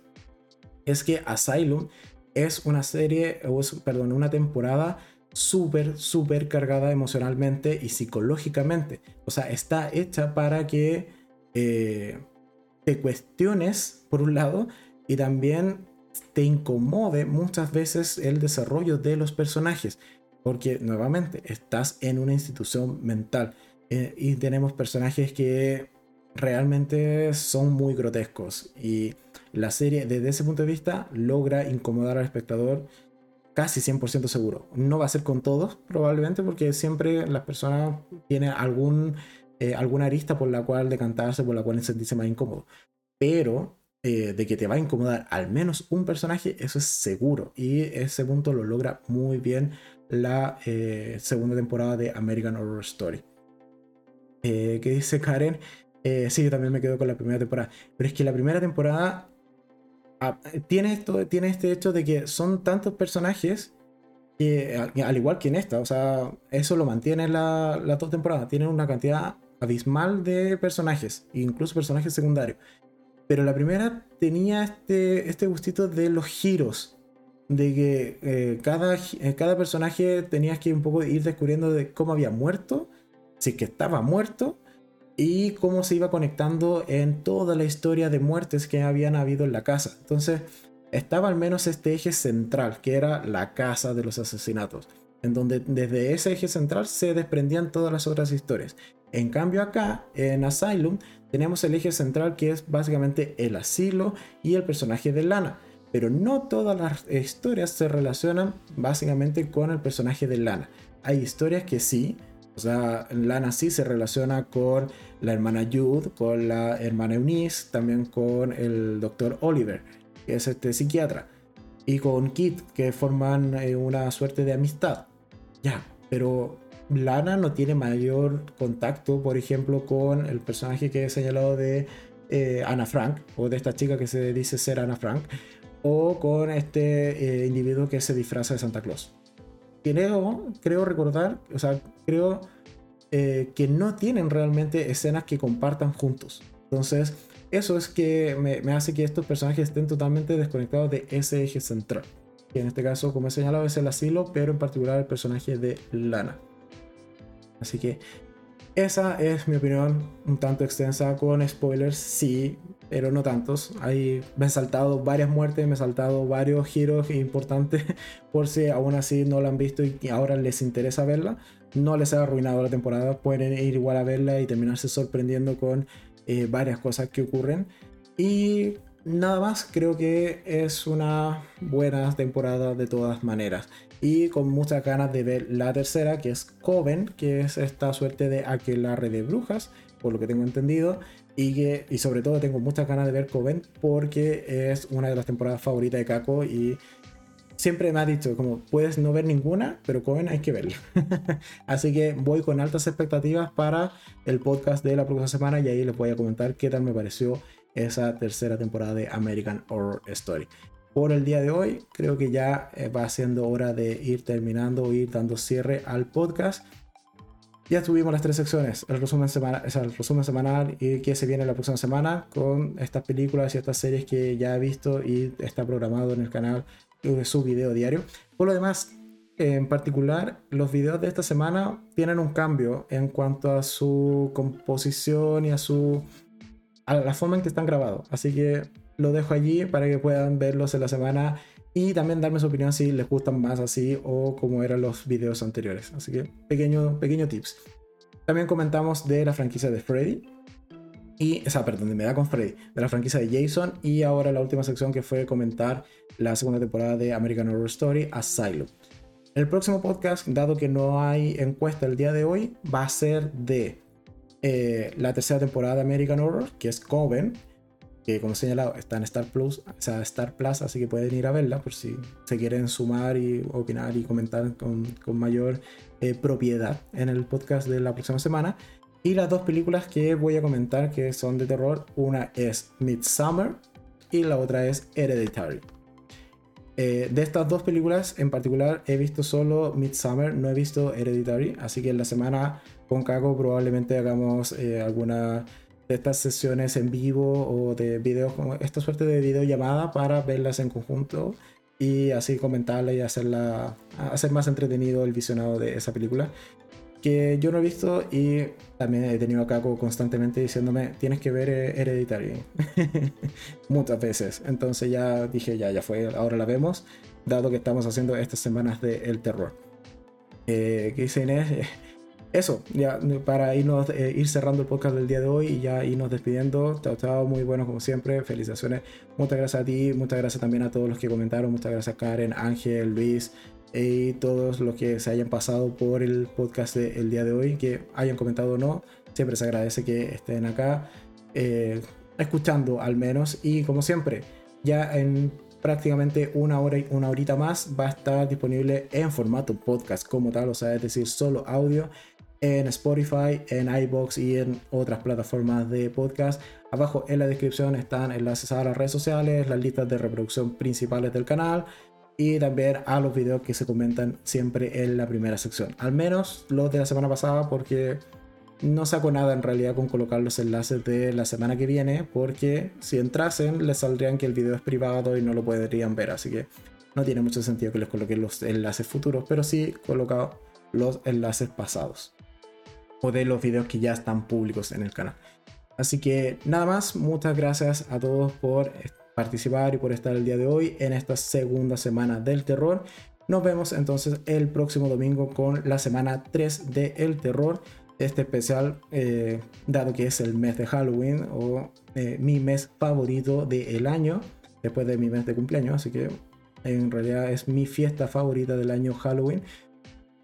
es que Asylum es una serie, o perdón, una temporada súper, súper cargada emocionalmente y psicológicamente. O sea, está hecha para que eh, te cuestiones, por un lado, y también te incomode muchas veces el desarrollo de los personajes. Porque nuevamente estás en una institución mental eh, y tenemos personajes que realmente son muy grotescos. Y la serie, desde ese punto de vista, logra incomodar al espectador casi 100% seguro. No va a ser con todos, probablemente, porque siempre las personas tienen algún, eh, alguna arista por la cual decantarse, por la cual sentirse más incómodo. Pero eh, de que te va a incomodar al menos un personaje, eso es seguro. Y ese punto lo logra muy bien la eh, segunda temporada de American Horror Story. ¿Qué dice Karen? sí, yo también me quedo con la primera temporada. Pero es que la primera temporada Ah, tiene, esto, tiene este hecho de que son tantos personajes que, al igual que en esta, o sea, eso lo mantiene las la dos temporadas. Tienen una cantidad abismal de personajes, incluso personajes secundarios. Pero la primera tenía este, este gustito de los giros, de que eh, cada, eh, cada personaje tenías que un poco ir descubriendo de cómo había muerto, si que estaba muerto, y cómo se iba conectando en toda la historia de muertes que habían habido en la casa. Entonces, estaba al menos este eje central, que era la casa de los asesinatos, en donde desde ese eje central se desprendían todas las otras historias. En cambio acá, en Asylum, tenemos el eje central que es básicamente el asilo y el personaje de Lana. Pero no todas las historias se relacionan básicamente con el personaje de Lana. Hay historias que sí, o sea, Lana sí se relaciona con la hermana Jude, con la hermana Eunice, también con el doctor Oliver, que es este psiquiatra, y con Kit, que forman eh, una suerte de amistad. Ya, pero Lana no tiene mayor contacto, por ejemplo, con el personaje que he señalado de eh, Ana Frank, o de esta chica que se dice ser Ana Frank, o con este eh, individuo que se disfraza de Santa Claus creo, creo recordar, o sea, creo eh, que no tienen realmente escenas que compartan juntos. Entonces, eso es que me, hace que estos personajes estén totalmente desconectados de ese eje central. Que en este caso, como he señalado, es el asilo, pero en particular el personaje de Lana. Así que esa es mi opinión, un tanto extensa, con spoilers, sí, pero no tantos. Ahí me he saltado varias muertes, me he saltado varios giros importantes, [LAUGHS] por si aún así no la han visto y ahora les interesa verla. No les ha arruinado la temporada, pueden ir igual a verla y terminarse sorprendiendo con eh, varias cosas que ocurren. Y nada más, creo que es una buena temporada de todas maneras. Y con muchas ganas de ver la tercera, que es Coven, que es esta suerte de aquelarre de brujas, por lo que tengo entendido y, que, y sobre todo tengo muchas ganas de ver Coven porque es una de las temporadas favoritas de Kako y siempre me ha dicho como puedes no ver ninguna, pero Coven hay que verla. [LAUGHS] Así que voy con altas expectativas para el podcast de la próxima semana y ahí les voy a comentar qué tal me pareció esa tercera temporada de American Horror Story. Por el día de hoy. Creo que ya eh, va siendo hora de ir terminando ir dando cierre al podcast. Ya tuvimos las tres secciones, el resumen, semana, el resumen semanal y que se viene la próxima semana con estas películas y estas series que ya he visto y está programado en el canal de su video diario. Por lo demás, en particular, los videos de esta semana tienen un cambio en cuanto a su composición y a su a la forma en que están grabados. Así que lo dejo allí para que puedan verlos en la semana y también darme su opinión si les gustan más así o como eran los videos anteriores. Así que pequeño, pequeño tips. También comentamos de la franquicia de Freddy. Y, o sea, perdón, me da con Freddy, de la franquicia de Jason. Y ahora la última sección que fue comentar la segunda temporada de American Horror Story, Asylum. El próximo podcast, dado que no hay encuesta el día de hoy, va a ser de eh, la tercera temporada de American Horror, que es Coven, que como he señalado está en Star Plus, o sea, Star Plus, así que pueden ir a verla por si se quieren sumar y opinar y comentar con, con mayor eh, propiedad en el podcast de la próxima semana. Y las dos películas que voy a comentar que son de terror, una es Midsummer y la otra es Hereditary. Eh, de estas dos películas en particular he visto solo Midsummer, no he visto Hereditary, así que en la semana con Cago probablemente hagamos eh, alguna de estas sesiones en vivo o de videos, esta suerte de videollamada para verlas en conjunto y así comentarla y hacerla, hacer más entretenido el visionado de esa película. Que yo no he visto y también he tenido a Caco constantemente diciéndome, tienes que ver eh, Hereditary. [LAUGHS] Muchas veces. Entonces ya dije, ya, ya fue, ahora la vemos, dado que estamos haciendo estas semanas de El Terror. Eh, ¿Qué dice Inés? [LAUGHS] eso, ya para irnos, eh, ir cerrando el podcast del día de hoy y ya irnos despidiendo. Chao, chao, muy bueno como siempre. Felicitaciones. Muchas gracias a ti, muchas gracias también a todos los que comentaron. Muchas gracias a Karen, Ángel, Luis y todos los que se hayan pasado por el podcast del día de hoy, que hayan comentado o no. Siempre se agradece que estén acá, eh, escuchando al menos. Y como siempre, ya en prácticamente una hora y una horita más va a estar disponible en formato podcast como tal, o sea, es decir, solo audio en Spotify, en iBox y en otras plataformas de podcast. Abajo en la descripción están enlaces a las redes sociales, las listas de reproducción principales del canal y también a los videos que se comentan siempre en la primera sección. Al menos los de la semana pasada porque no saco nada en realidad con colocar los enlaces de la semana que viene porque si entrasen les saldrían que el video es privado y no lo podrían ver. Así que no tiene mucho sentido que les coloque los enlaces futuros, pero sí colocado los enlaces pasados o de los videos que ya están públicos en el canal. Así que nada más, muchas gracias a todos por participar y por estar el día de hoy en esta segunda semana del terror. Nos vemos entonces el próximo domingo con la semana 3 de El Terror. Este especial, eh, dado que es el mes de Halloween o eh, mi mes favorito del año, después de mi mes de cumpleaños, así que en realidad es mi fiesta favorita del año Halloween.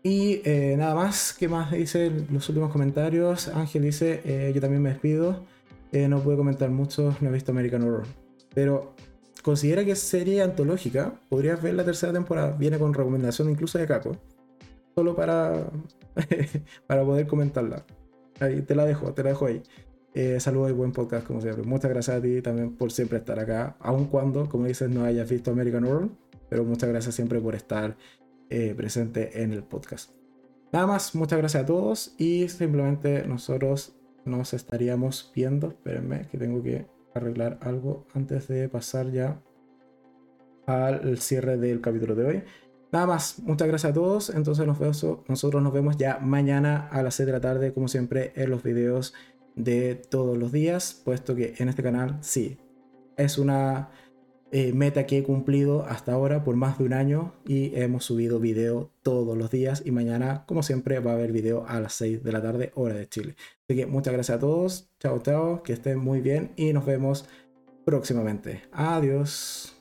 Y eh, nada más, ¿qué más dice los últimos comentarios? Ángel dice, eh, yo también me despido. Eh, no puedo comentar mucho, no he visto American Horror. Pero considera que es serie antológica. Podrías ver la tercera temporada. Viene con recomendación incluso de Caco. Solo para, [LAUGHS] para poder comentarla. Ahí te la dejo, te la dejo ahí. saludos y buen podcast como siempre. Muchas gracias a ti también por siempre estar acá. Aun cuando, como dices, no hayas visto American Horror. Pero muchas gracias siempre por estar eh, presente en el podcast. Nada más, muchas gracias a todos y simplemente nosotros nos estaríamos viendo. Espérenme que tengo que arreglar algo antes de pasar ya al cierre del capítulo de hoy. Nada más, muchas gracias a todos. Entonces nos vemos, nosotros nos vemos ya mañana a las 6 de la tarde, como siempre, en los videos de todos los días, puesto que en este canal sí, es una eh, meta que he cumplido hasta ahora por más de un año y hemos subido video todos los días y mañana, como siempre, va a haber video a las 6 de la tarde, hora de Chile. Así que muchas gracias a todos, chao chao, que estén muy bien y nos vemos próximamente. Adiós.